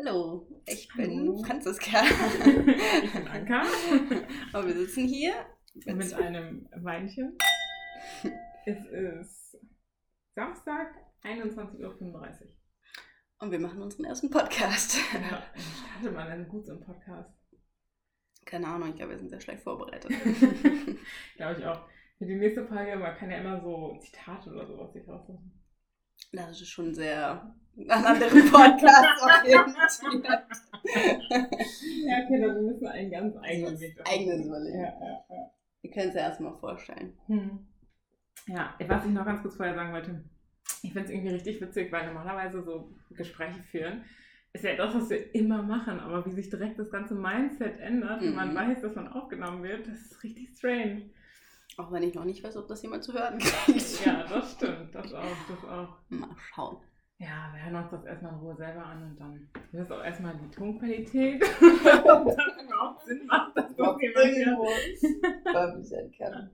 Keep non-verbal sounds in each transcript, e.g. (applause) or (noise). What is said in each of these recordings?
Hallo, ich bin Hallo. Franziska. (laughs) ich bin Anka. (laughs) Und wir sitzen hier mit, mit einem Weinchen. es ist Samstag, 21.35 Uhr. Und wir machen unseren ersten Podcast. Ja, man gut so einen Podcast? Keine Ahnung, ich glaube, wir sind sehr schlecht vorbereitet. (laughs) glaube ich auch. Für die nächste Folge, man kann ja immer so Zitate oder sowas sich raussuchen. Das ist schon sehr an anderen Podcasts orientiert. ja, okay, dann müssen wir einen ganz eigenen Weg Eigenes überlegen. Ja, ja, ja. Wir können es ja erstmal vorstellen. Hm. Ja, was ich noch ganz kurz vorher sagen wollte. Ich finde es irgendwie richtig witzig, weil normalerweise so Gespräche führen ist ja das, was wir immer machen, aber wie sich direkt das ganze Mindset ändert, wenn man mhm. weiß, dass man aufgenommen wird, das ist richtig strange. Auch wenn ich noch nicht weiß, ob das jemand zu hören (laughs) kriegt. Ja, das stimmt. Das auch, das auch. Mal schauen. Ja, wir hören uns das erstmal in Ruhe selber an und dann das ist auch erstmal die Tonqualität. (laughs) und dann überhaupt Sinn macht, dass das jemand kann.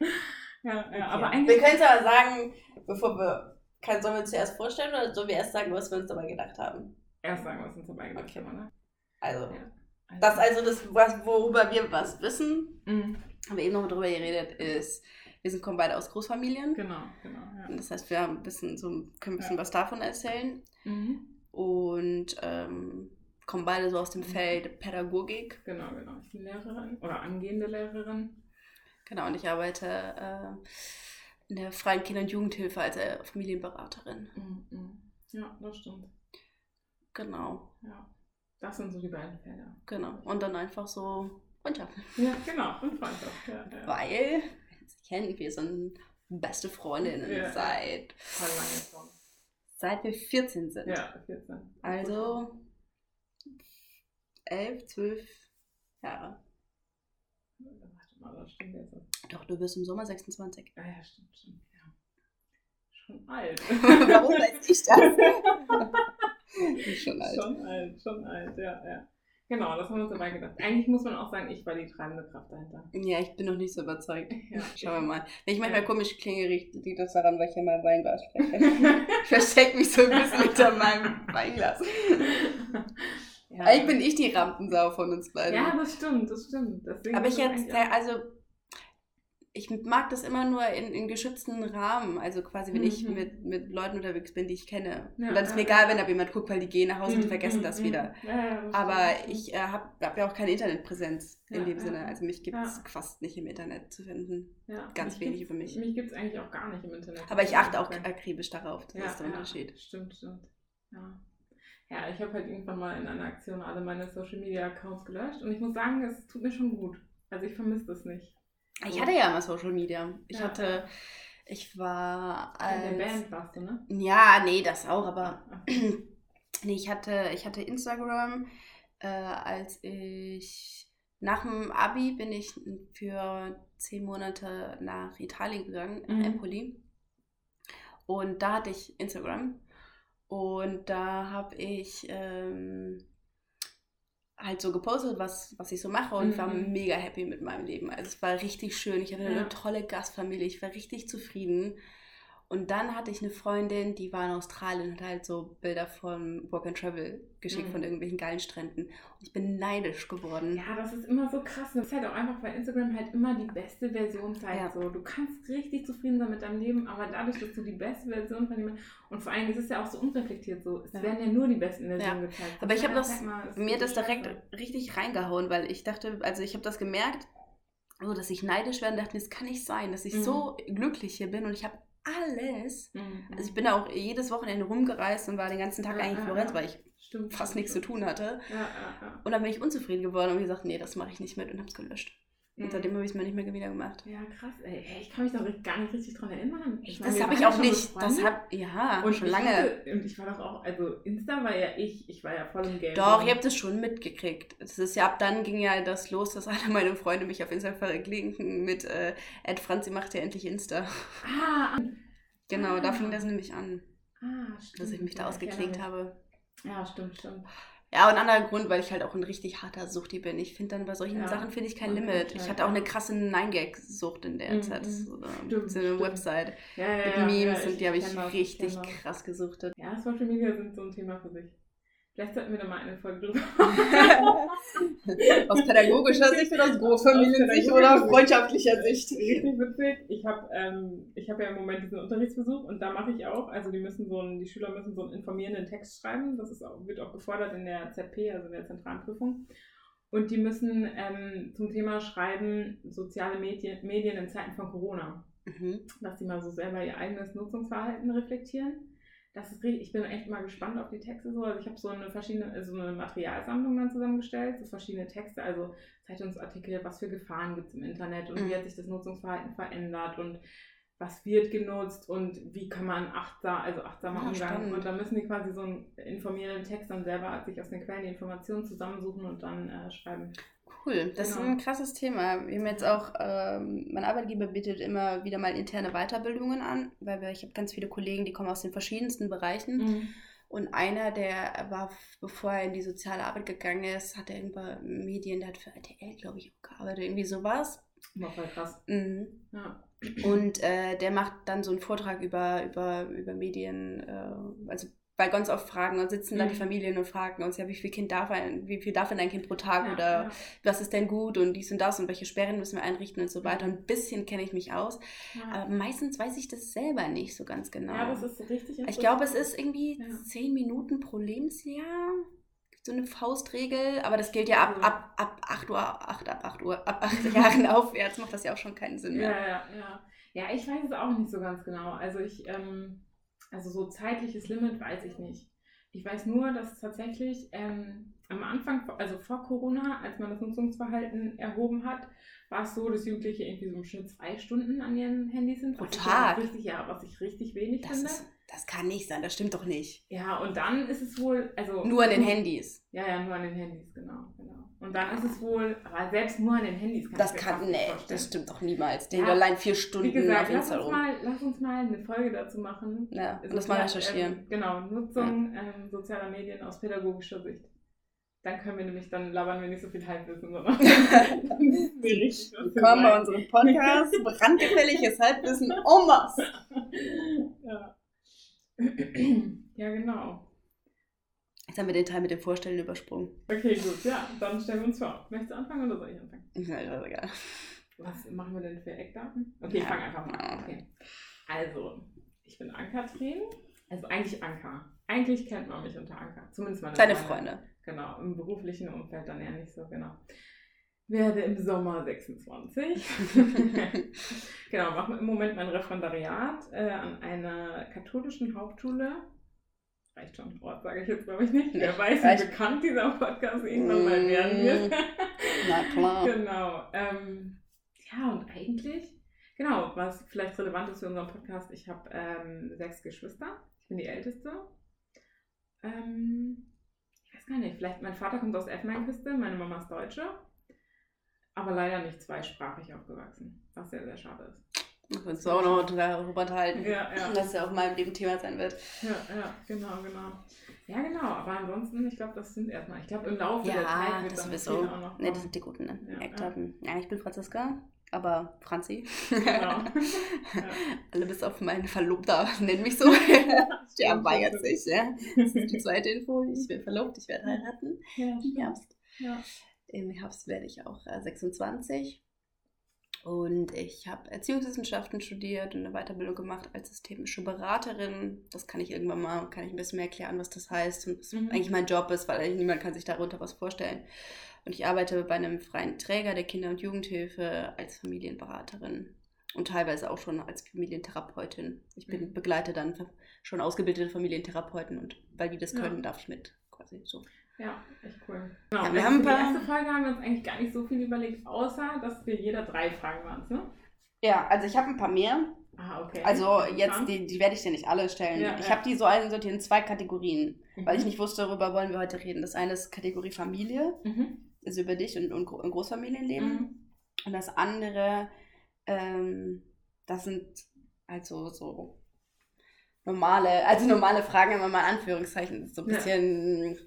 Ja, ja, aber eigentlich. Wir können aber sagen, bevor wir. Kann, sollen wir uns zuerst vorstellen oder sollen wir erst sagen, was wir uns dabei gedacht haben? Erst sagen, was wir uns dabei gedacht okay. haben, ne? Also, ja. also. Das also das, was, worüber wir was wissen, mhm. Haben wir eben noch darüber geredet, ist wir sind, kommen beide aus Großfamilien. Genau, genau. Ja. Das heißt, wir haben ein bisschen so, können ein bisschen ja. was davon erzählen. Mhm. Und ähm, kommen beide so aus dem mhm. Feld Pädagogik. Genau, genau. Ich bin Lehrerin oder angehende Lehrerin. Genau, und ich arbeite äh, in der freien Kinder- und Jugendhilfe als äh, Familienberaterin. Mhm, mhm. Ja, das stimmt. Genau. Ja. Das sind so die beiden Felder. Genau. Und dann einfach so Freundschaft. Ja, genau. Und Freundschaft. Ja, ja. Weil kennen. Wir sind beste Freundinnen ja, seit. Lange Seit wir 14 sind. Ja, 14. Also 11, 12 Jahre. Warte mal, das stimmt jetzt. Doch, du bist im Sommer 26. Ja, ja, stimmt, stimmt. Ja. Schon alt. (laughs) (laughs) Warum weiß ich das? (laughs) schon alt. Schon alt, schon alt, ja, ja. Genau, das haben wir uns dabei gedacht. Eigentlich muss man auch sagen, ich war die treibende Kraft dahinter. Ja, ich bin noch nicht so überzeugt. (laughs) Ja. Schauen wir mal. Wenn ich manchmal ja. komisch klinge, liegt das daran, weil ich ja mal Weinglas spreche. (laughs) ich verstecke mich so ein bisschen hinter meinem Weinglas. (laughs) Ja. Eigentlich bin ich die Rampensau von uns beiden. Ja, das stimmt, das stimmt. Deswegen Aber ich jetzt, also ich mag das immer nur in, in geschützten Rahmen. Also quasi, wenn mhm. ich mit, mit Leuten unterwegs bin, die ich kenne. Ja, und dann ist ja, mir egal, wenn da jemand guckt, weil die gehen nach Hause mhm. und die vergessen das mhm. wieder. Ja, Aber ich äh, habe hab ja auch keine Internetpräsenz in dem Sinne. Also mich gibt es fast nicht im Internet zu finden. Ganz wenig über mich. Mich gibt es eigentlich auch gar nicht im Internet. Aber ich achte auch akribisch darauf. Das ist der Unterschied. Stimmt, stimmt. Ja. Ja, ich habe halt irgendwann mal in einer Aktion alle meine Social Media Accounts gelöscht und ich muss sagen, es tut mir schon gut. Also ich vermisse das nicht. Ich hatte ja immer Social Media. Ich ja. hatte, ich war als... In der Band warst du, ne? Ja, nee, das auch, aber... (clears throat) nee, ich hatte, ich hatte Instagram, äh, als ich... Nach dem Abi bin ich für zehn Monate nach Italien gegangen, nach mhm. Empoli. Und da hatte ich Instagram. Und da habe ich... Ähm, halt so gepostet, was, was ich so mache und mhm. war mega happy mit meinem Leben. Also es war richtig schön. Ich hatte ja. eine tolle Gastfamilie. Ich war richtig zufrieden. Und dann hatte ich eine Freundin, die war in Australien und hat halt so Bilder von Walk and Travel geschickt, mhm. von irgendwelchen geilen Stränden. Und ich bin neidisch geworden. Ja, das ist immer so krass. Das ist halt auch einfach, weil Instagram halt immer die beste Version zeigt. Ja. So. Du kannst richtig zufrieden sein mit deinem Leben, aber dadurch, dass du die beste Version von dem und vor allem ist es ja auch so unreflektiert so. Es ja. werden ja nur die besten Versionen ja. gezeigt. Aber ich habe das, mal, mir das direkt richtig reingehauen, weil ich dachte, also ich habe das gemerkt, so dass ich neidisch werde und dachte, das kann nicht sein, dass ich mhm. so glücklich hier bin und ich habe alles. Mhm. Also ich bin da auch jedes Wochenende rumgereist und war den ganzen Tag ja, eigentlich in Florenz, weil ich stimmt, fast nichts zu tun hatte. Ja, und dann bin ich unzufrieden geworden und gesagt, nee, das mache ich nicht mit und habe es gelöscht. Und seitdem mhm. habe ich es mir nicht mehr wieder gemacht. Ja, krass. Ey, ich kann mich da gar nicht richtig dran erinnern. Ich das habe ich auch nicht. Das hab, ja, und schon lange. Hatte, und ich war doch auch, also Insta war ja ich, ich war ja voll im Game. Doch, ihr habt es schon mitgekriegt. Das ist ja, ab dann ging ja das los, dass alle meine Freunde mich auf Insta verlinken mit äh, Ed Franzi macht ja endlich Insta. Ah, Genau, ah. da fing das nämlich an. Ah, stimmt. Dass ich mich da ausgeklickt habe. Ja, stimmt, stimmt. Ja, und ein anderer Grund, weil ich halt auch ein richtig harter Suchti bin. Ich finde dann bei solchen ja. Sachen finde ich kein Limit. Ich hatte auch eine krasse Nine-Gag-Sucht in der mhm. Zeit. So, so eine Website ja, mit Memes und die habe ich richtig krass gesuchtet. Ja, Social Media sind so ein Thema für sich. Vielleicht sollten wir da mal eine Folge drüber (laughs) Aus pädagogischer Sicht oder aus Großfamiliensicht oder freundschaftlicher Sicht? Richtig witzig. Ich habe ähm, hab ja im Moment diesen Unterrichtsbesuch und da mache ich auch, also die müssen so einen, die Schüler müssen so einen informierenden Text schreiben. Das ist auch, wird auch gefordert in der ZP, also in der zentralen Prüfung. Und die müssen ähm, zum Thema schreiben, soziale Medien, Medien in Zeiten von Corona. Mhm. Dass sie mal so selber ihr eigenes Nutzungsverhalten reflektieren das ist richtig, ich bin echt mal gespannt auf die Texte so. Also ich habe so eine verschiedene, so eine Materialsammlung dann zusammengestellt, so verschiedene Texte, also Zeitungsartikel, was für Gefahren gibt es im Internet und mhm. wie hat sich das Nutzungsverhalten verändert und was wird genutzt und wie kann man achtsam, also achtsamer ja, umgehen. Spannend. Und dann müssen die quasi so einen informierenden Text dann selber sich aus den Quellen die Informationen zusammensuchen und dann äh, schreiben. Cool, das genau. ist ein krasses Thema. Wir haben jetzt auch, ähm, mein Arbeitgeber bietet immer wieder mal interne Weiterbildungen an, weil wir, ich habe ganz viele Kollegen, die kommen aus den verschiedensten Bereichen. Mhm. Und einer, der war, bevor er in die soziale Arbeit gegangen ist, hat er irgendwann Medien, der hat für RTL, glaube ich, auch gearbeitet, irgendwie sowas. War voll krass. Mhm. Ja. Und äh, der macht dann so einen Vortrag über, über, über Medien, äh, also weil ganz oft fragen und sitzen mhm. da die mhm. Familien und fragen uns, ja, wie viel Kind darf ein, wie viel darf denn ein Kind pro Tag ja, oder ja. was ist denn gut und dies und das und welche Sperren müssen wir einrichten und so weiter. Und ein bisschen kenne ich mich aus. Ja. Aber meistens weiß ich das selber nicht so ganz genau. Ja, das ist richtig Ich glaube, es ist irgendwie zehn Minuten pro Lebensjahr. So eine Faustregel, aber das gilt ja ab, ab, ab 8 Uhr, 8, ab 8 Uhr, ab 8 (laughs) Jahren aufwärts macht das ja auch schon keinen Sinn mehr. Ja, ja, ja. Ja, ich weiß es auch nicht so ganz genau. Also ich, ähm, also so zeitliches Limit weiß ich nicht. Ich weiß nur, dass tatsächlich ähm, am Anfang, also vor Corona, als man das Nutzungsverhalten erhoben hat, war es so, dass Jugendliche irgendwie so im Schnitt zwei Stunden an ihren Handys sind. Pro Tag? Richtig, ja, was ich richtig wenig das finde. Ist, das kann nicht sein, das stimmt doch nicht. Ja, und dann ist es wohl, also... Nur an den Handys? Ja, ja, nur an den Handys, genau, genau. Und dann ist es wohl, aber selbst nur an den Handys kann Das kann, nee, das stimmt doch niemals. Den ja, allein vier Stunden wie gesagt, auf lass uns, mal, lass uns mal eine Folge dazu machen. Ja, und das mal recherchieren. Ähm, genau, Nutzung ja. ähm, sozialer Medien aus pädagogischer Sicht. Dann können wir nämlich, dann labern wir nicht so viel Halbwissen, sondern (laughs) Willkommen bei unserem Podcast, brandgefälliges Halbwissen en masse. (laughs) Ja. Ja, genau. Jetzt haben wir den Teil mit dem Vorstellen übersprungen. Okay, gut. Ja, dann stellen wir uns vor. Möchtest du anfangen oder soll ich anfangen? Ja, ist egal. Was machen wir denn für Eckdaten? Okay, ja. ich fange einfach mal an. Okay. Also, ich bin Ann-Kathrin. Also eigentlich Anka. Eigentlich kennt man mich unter Anka. Zumindest meine Deine Freunde. Freunde. Genau, im beruflichen Umfeld dann eher nicht so, genau. Werde im Sommer 26. (laughs) genau, mache im Moment mein Referendariat äh, an einer katholischen Hauptschule reicht schon, Ort sage ich jetzt glaube ich nicht. Wer weiß, wie bekannt dieser Podcast irgendwann mal werden wird. Mm. Na klar. genau. Ähm, ja, und eigentlich, genau, was vielleicht relevant ist für unseren Podcast, ich habe ähm, sechs Geschwister. Ich bin die Älteste. Ähm, ich weiß gar nicht, vielleicht, mein Vater kommt aus Elfenbeinküste, meine Mama ist Deutsche. Aber leider nicht zweisprachig aufgewachsen, was sehr, sehr schade ist. Kannst du auch noch darüber unterhalten, ja, ja. dass ja auch in meinem Leben Thema sein wird. Ja, ja, genau, genau. Ja, genau, aber ansonsten, ich glaube, das sind erstmal, ich glaube, im Laufe ja, der Zeit wird das sowieso. auch noch. Ne, das sind die guten ne? ja, Eckdaten. Ja. ja. ich bin Franziska, aber Franzi. Genau. (laughs) ja. Alle bis auf meinen Verlobter nennen mich so. (laughs) Der weigert sich, ja. Das ist die zweite Info. Ich bin verlobt, ich werde heiraten. Ja, Im Herbst. Ja. Im Herbst werde ich auch äh, 26. Und ich habe Erziehungswissenschaften studiert und eine Weiterbildung gemacht als systemische Beraterin. Das kann ich irgendwann mal, kann ich ein bisschen mehr erklären, was das heißt und was mhm. eigentlich mein Job ist, weil niemand kann sich darunter was vorstellen. Und ich arbeite bei einem freien Träger der Kinder- und Jugendhilfe als Familienberaterin und teilweise auch schon als Familientherapeutin. Ich bin mhm. begleite dann schon ausgebildete Familientherapeuten und weil die das können, ja. darf ich mit quasi so. Ja, echt cool. Genau, ja, wir haben die erste Folge haben wir uns eigentlich gar nicht so viel überlegt, außer dass wir jeder drei Fragen waren, ne? Ja, also ich habe ein paar mehr. Ah, okay. Also jetzt, die, die werde ich dir nicht alle stellen. Ja, ich ja. habe die so einsortiert in zwei Kategorien, mhm. weil ich nicht wusste, darüber wollen wir heute reden. Das eine ist Kategorie Familie, mhm. also über dich und, und, und Großfamilienleben. Mhm. Und das andere, ähm, das sind also so normale, also normale Fragen, immer mal in Anführungszeichen, so ein bisschen ja.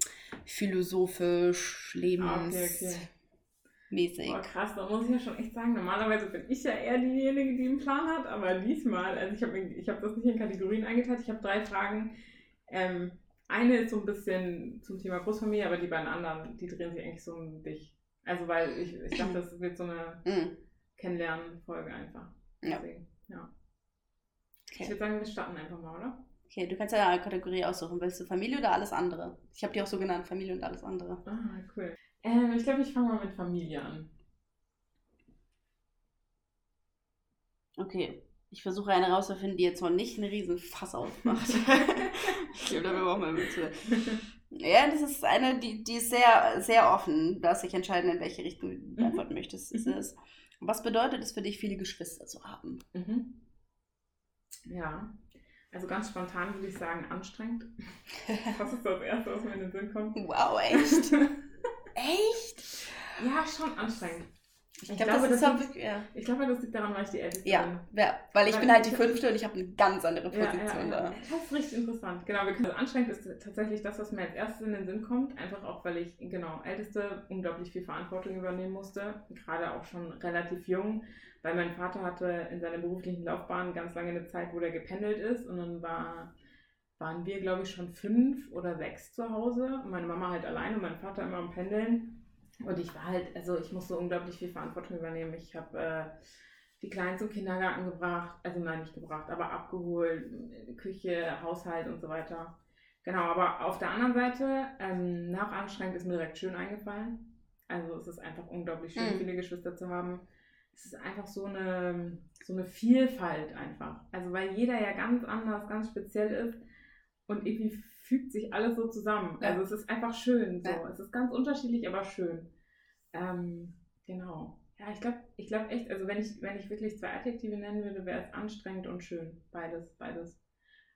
Philosophisch, lebensmäßig. Ah, okay, okay. Krass, da muss ich ja schon echt sagen, normalerweise bin ich ja eher diejenige, die einen Plan hat, aber diesmal, also ich habe ich hab das nicht in Kategorien eingeteilt, ich habe drei Fragen, ähm, eine ist so ein bisschen zum Thema Großfamilie, aber die beiden anderen, die drehen sich eigentlich so um dich. Also weil ich, ich dachte, das wird so eine Mhm. Kennenlernen-Folge einfach. Ja. Deswegen, ja. Ich Okay. würde sagen, wir starten einfach mal, oder? Okay, du kannst ja eine Kategorie aussuchen. Willst du Familie oder alles andere? Ich habe die auch so genannt, Familie und alles andere. Ah, cool. Ähm, ich glaube, ich fange mal mit Familie an. Okay. Ich versuche eine rauszufinden, die jetzt noch nicht einen riesen Fass aufmacht. (laughs) ich glaube, da brauchen wir bitte. Ja, das ist eine, die, die ist sehr, sehr offen. Du darfst dich entscheiden, in welche Richtung du Mhm. antworten möchtest. Es Mhm. was bedeutet es für dich, viele Geschwister zu haben? Mhm. Ja. Also ganz spontan würde ich sagen, anstrengend. (laughs) Was ist das Erste, was mir in den Sinn kommt? Wow, echt? (laughs) echt? ja, schon anstrengend. Ich, Ich glaube, glaube, das das liegt- ja. Ich glaube, das liegt daran, weil ich die Älteste bin. Ja, weil ich Weil bin halt die fünfte und ich habe eine ganz andere Ja, Position ja, ja. da. Das ist richtig interessant. Genau, wir können, also anstrengend ist tatsächlich das, was mir als erstes in den Sinn kommt. Einfach auch, weil ich, genau, Älteste unglaublich viel Verantwortung übernehmen musste. Gerade auch schon relativ jung, weil mein Vater hatte in seiner beruflichen Laufbahn ganz lange eine Zeit, wo der gependelt ist. Und dann war, waren wir, glaube ich, schon fünf oder sechs zu Hause. Und meine Mama halt alleine und mein Vater immer am Pendeln. Und ich war halt, also ich musste unglaublich viel Verantwortung übernehmen. Ich habe äh, die Kleinen zum Kindergarten gebracht, also nein, nicht gebracht, aber abgeholt, Küche, Haushalt und so weiter. Genau, aber auf der anderen Seite, ähm, nach anstrengend ist mir direkt schön eingefallen. Also es ist einfach unglaublich schön, Mhm. viele Geschwister zu haben. Es ist einfach so eine, so eine Vielfalt einfach. Also weil jeder ja ganz anders, ganz speziell ist und irgendwie fügt sich alles so zusammen. Ja. Also es ist einfach schön so. Ja. Es ist ganz unterschiedlich, aber schön. Ähm, genau. Ja, ich glaube ich glaub echt, also wenn ich, wenn ich wirklich zwei Adjektive nennen würde, wäre es anstrengend und schön. Beides, beides.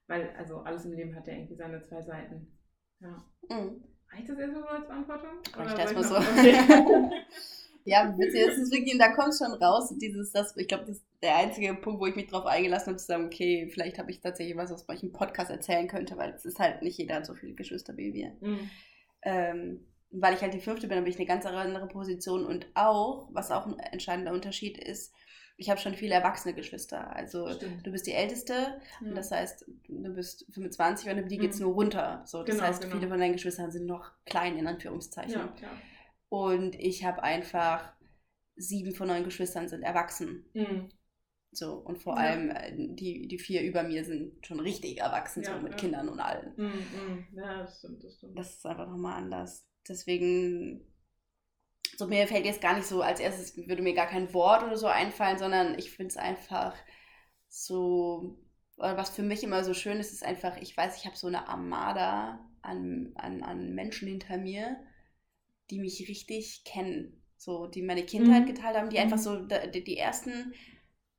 Weil, also alles im Leben hat ja irgendwie seine zwei Seiten. Ja. Mhm. Reicht das erstmal so als Beantwortung? Reicht erstmal so. Okay. (laughs) (laughs) Ja, witzig, das ist wirklich, da kommt schon raus, dieses, das, ich glaube, das ist der einzige Punkt, wo ich mich drauf eingelassen habe, zu sagen, okay, vielleicht habe ich tatsächlich was, was ich im Podcast erzählen könnte, weil es ist halt nicht jeder hat so viele Geschwister wie wir. Mhm. Ähm, weil ich halt die fünfte bin, habe ich eine ganz andere Position und auch, was auch ein entscheidender Unterschied ist, ich habe schon viele erwachsene Geschwister. Also Stimmt. du bist die Älteste, Ja. und das heißt, du bist 25 und die geht es Mhm. nur runter. So, das Genau, heißt, genau. viele von deinen Geschwistern sind noch klein, in Anführungszeichen. ja. Und ich habe einfach sieben von neun Geschwistern sind erwachsen. Mhm. So, und vor Ja. allem äh, die, die vier über mir sind schon richtig erwachsen, Ja, so mit ja. Kindern und allem. Mhm. Mhm. Ja, das stimmt, das stimmt. Das ist einfach nochmal anders. Deswegen, so mir fällt jetzt gar nicht so, als erstes würde mir gar kein Wort oder so einfallen, sondern ich finde es einfach so, was für mich immer so schön ist, ist einfach, ich weiß, ich habe so eine Armada an, an, an Menschen hinter mir, die mich richtig kennen. So, die meine Kindheit Mhm. geteilt haben, die Mhm. einfach so da- die, die ersten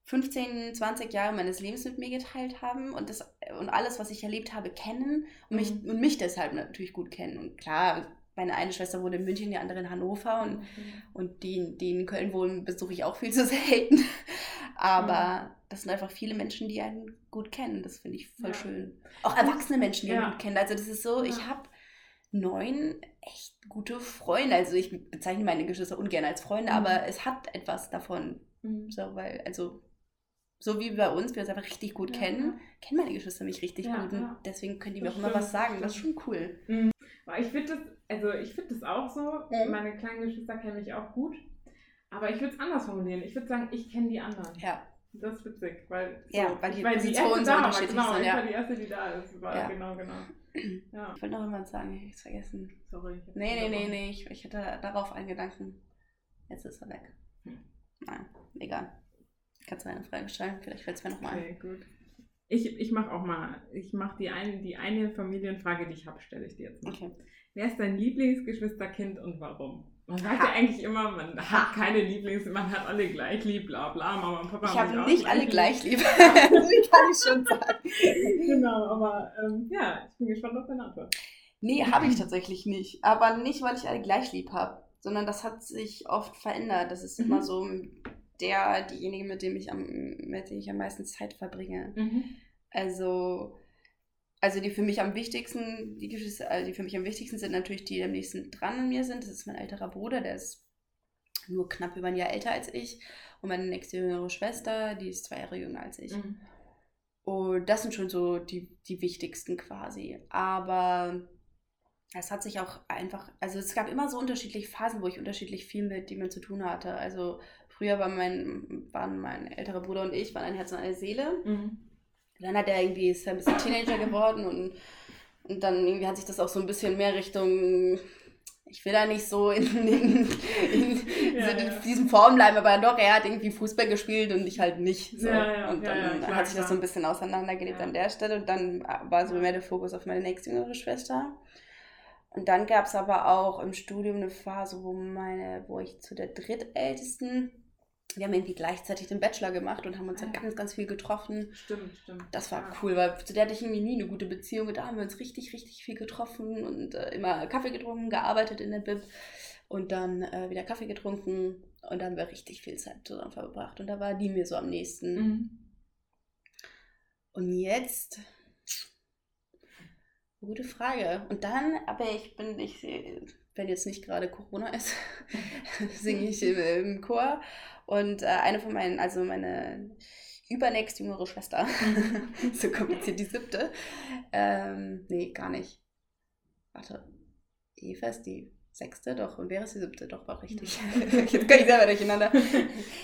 15, 20 Jahre meines Lebens mit mir geteilt haben und das und alles, was ich erlebt habe, kennen und mich, Mhm. und mich deshalb natürlich gut kennen. Und klar, meine eine Schwester wohnt in München, die andere in Hannover und, und die, die in Köln wohnen, besuche ich auch viel (laughs) zu selten. Aber das sind einfach viele Menschen, die einen gut kennen. Das finde ich voll Ja. schön. Auch erwachsene Menschen, die Ja. einen gut kennen. Also das ist so, ich Ja. habe neun echt gute Freunde. Also ich bezeichne meine Geschwister ungern als Freunde, Mhm. aber es hat etwas davon. Mhm. So, weil, also, so wie bei uns, wir uns einfach richtig gut Ja, kennen, kennen meine Geschwister mich richtig Ja, gut. Und ja. deswegen können die mir Das auch immer was sagen. das ist schon cool. Aber ich finde das, also ich finde das auch so. Mhm. Meine kleinen Geschwister kennen mich auch gut. Aber ich würde es anders formulieren. Ich würde sagen, ich kenne die anderen. Ja. Das ist witzig, weil, Ja, weil die war Positionen erste so da war, genau, sind, Ich ja. war die erste, die da ist. War, Ja. Genau, genau. Ja, Ich wollte noch irgendwas sagen, ich hab's vergessen. sorry. ich Nee, nee, nee, nee, ich, ich hatte darauf einen Gedanken. Jetzt ist er weg. Hm. Nein, egal. Kannst du eine Frage stellen? Vielleicht fällt es mir nochmal ein. Okay, gut. Ich, ich mache auch mal, ich mache die, ein, die eine Familienfrage, die ich habe, stelle ich dir jetzt mal. Okay. Wer ist dein Lieblingsgeschwisterkind und warum? Man sagt Ha. ja eigentlich immer, man Ha. hat keine Lieblings, man hat alle gleich lieb, bla bla, Mama und Papa Ich habe nicht alle gleich lieb. (laughs) das kann ich schon sagen. Genau, aber ähm, ja, ich bin gespannt auf deine Antwort. Nee, habe ich tatsächlich nicht. Aber nicht, weil ich alle gleich lieb habe, sondern das hat sich oft verändert. Das ist Mhm. immer so der, diejenige, mit dem ich am, mit dem ich am meisten Zeit verbringe. Also, also die für mich am wichtigsten, die Geschwister, also die für mich am wichtigsten sind natürlich die, die am nächsten dran an mir sind. Das ist mein älterer Bruder, der ist nur knapp über ein Jahr älter als ich. Und meine nächste jüngere Schwester, die ist zwei Jahre jünger als ich. Mhm. Und das sind schon so die, die wichtigsten quasi. Aber es hat sich auch einfach, also es gab immer so unterschiedliche Phasen, wo ich unterschiedlich viel mit jemandem zu tun hatte. Also früher war mein, waren mein älterer Bruder und ich, waren ein Herz und eine Seele. Mhm. Dann hat er irgendwie, ist er ein bisschen Teenager geworden und, und dann irgendwie hat sich das auch so ein bisschen mehr Richtung ich will da nicht so in, in, in, ja, in ja. diesen Formen bleiben, aber doch, er hat irgendwie Fußball gespielt und ich halt nicht. So. Ja, und dann klar, hat sich das so ein bisschen auseinandergelebt an der Stelle und dann war so mehr der Fokus auf meine nächstjüngere Schwester. Und dann gab es aber auch im Studium eine Phase, wo meine, wo ich zu der drittältesten wir haben irgendwie gleichzeitig den Bachelor gemacht und haben uns dann ganz, ganz viel getroffen. Stimmt, stimmt. Das war ja. cool, weil zu der hatte ich irgendwie nie eine gute Beziehung. Da haben wir uns richtig, richtig viel getroffen und äh, immer Kaffee getrunken, gearbeitet in der Bib und dann äh, wieder Kaffee getrunken und dann haben wir richtig viel Zeit zusammen verbracht. Und da war die mir so am nächsten. Mhm. Und jetzt, gute Frage. Und dann, aber ich bin, ich, wenn jetzt nicht gerade Corona ist, (laughs) singe ich im, im Chor und äh, eine von meinen, also meine übernächst jüngere Schwester, (laughs) so kompliziert die siebte. Ähm, nee, gar nicht. Warte, Eva ist die sechste, doch, und wäre es die siebte, doch, war richtig. (laughs) Jetzt kann ich selber durcheinander. (laughs)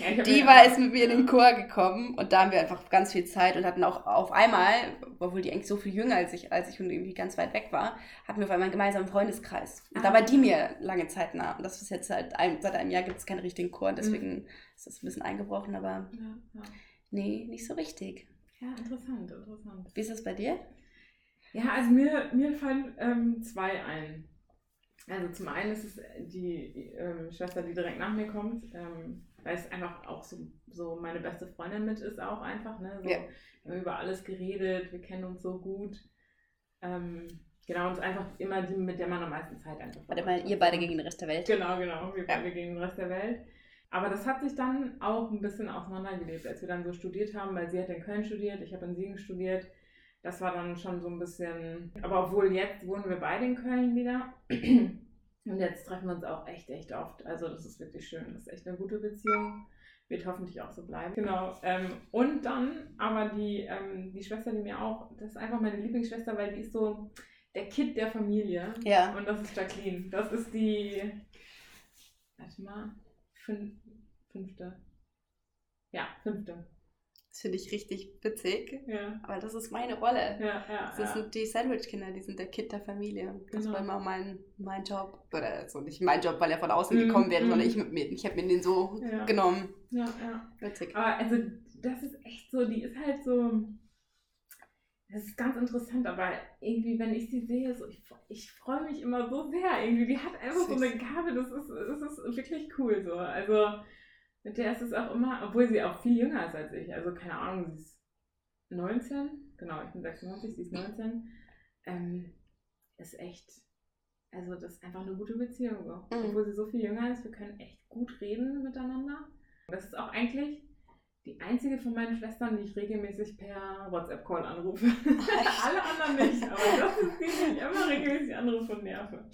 Ja, die war jetzt mit mir in den Chor gekommen und da haben wir einfach ganz viel Zeit und hatten auch auf einmal, obwohl die eigentlich so viel jünger als ich, als ich und irgendwie ganz weit weg war, hatten wir auf einmal einen gemeinsamen Freundeskreis. Und ah. da war die mir lange Zeit nah. Und das ist jetzt seit einem, seit einem Jahr gibt es keinen richtigen Chor, deswegen mhm. ist das ein bisschen eingebrochen, aber ja, ja. nee, nicht so richtig. Ja, interessant, interessant. Wie ist das bei dir? Ja, also mir, mir fallen ähm, zwei ein. Also zum einen ist es die ähm, Schwester, die direkt nach mir kommt, ähm, weil es einfach auch so, so meine beste Freundin mit ist auch einfach. Ne? So, ja. Wir haben über alles geredet, wir kennen uns so gut. Ähm, genau, und es ist einfach immer die, mit der man am meisten Zeit einfach Warte mal, ihr beide gegen den Rest der Welt. Genau, genau, wir ja. beide gegen den Rest der Welt. Aber das hat sich dann auch ein bisschen auseinandergelebt, als wir dann so studiert haben, weil sie hat in Köln studiert, ich habe in Siegen studiert. Das war dann schon so ein bisschen. Aber obwohl jetzt wohnen wir beide in Köln wieder. (clears throat) Und jetzt treffen wir uns auch echt, echt oft. Also das ist wirklich schön. Das ist echt eine gute Beziehung. Wird hoffentlich auch so bleiben. Genau. Ähm, und dann aber die, ähm, die Schwester, die mir auch, das ist einfach meine Lieblingsschwester, weil die ist so der Kind der Familie. Ja. Und das ist Jacqueline. Das ist die, warte mal, fünf, fünfte. Ja, fünfte. Das finde ich richtig witzig. Ja. Aber das ist meine Rolle. Ja, ja, das sind die Sandwich-Kinder, die sind der Kind der Familie. Das genau. war immer mein, mein Job. Oder also nicht mein Job, weil er von außen mm, gekommen wäre, mm. sondern ich mit mir. Ich habe mir den so genommen. Ja, ja. Witzig. Aber also, das ist echt so, die ist halt so. Das ist ganz interessant, aber irgendwie, wenn ich sie sehe, so, ich, ich freue mich immer so sehr. Irgendwie, die hat einfach Süß. so eine Gabe, das ist, das ist wirklich cool so. Also, mit der ist es auch immer, obwohl sie auch viel jünger ist als ich. Also keine Ahnung, sie ist 19. Genau, ich bin 96, sie ist 19. Ähm, ist echt, also das ist einfach eine gute Beziehung so. Mhm. Obwohl sie so viel jünger ist, wir können echt gut reden miteinander. Das ist auch eigentlich die einzige von meinen Schwestern, die ich regelmäßig per WhatsApp-Call anrufe. (laughs) Alle anderen nicht, aber das ist die, die ich immer regelmäßig anrufe und nerve.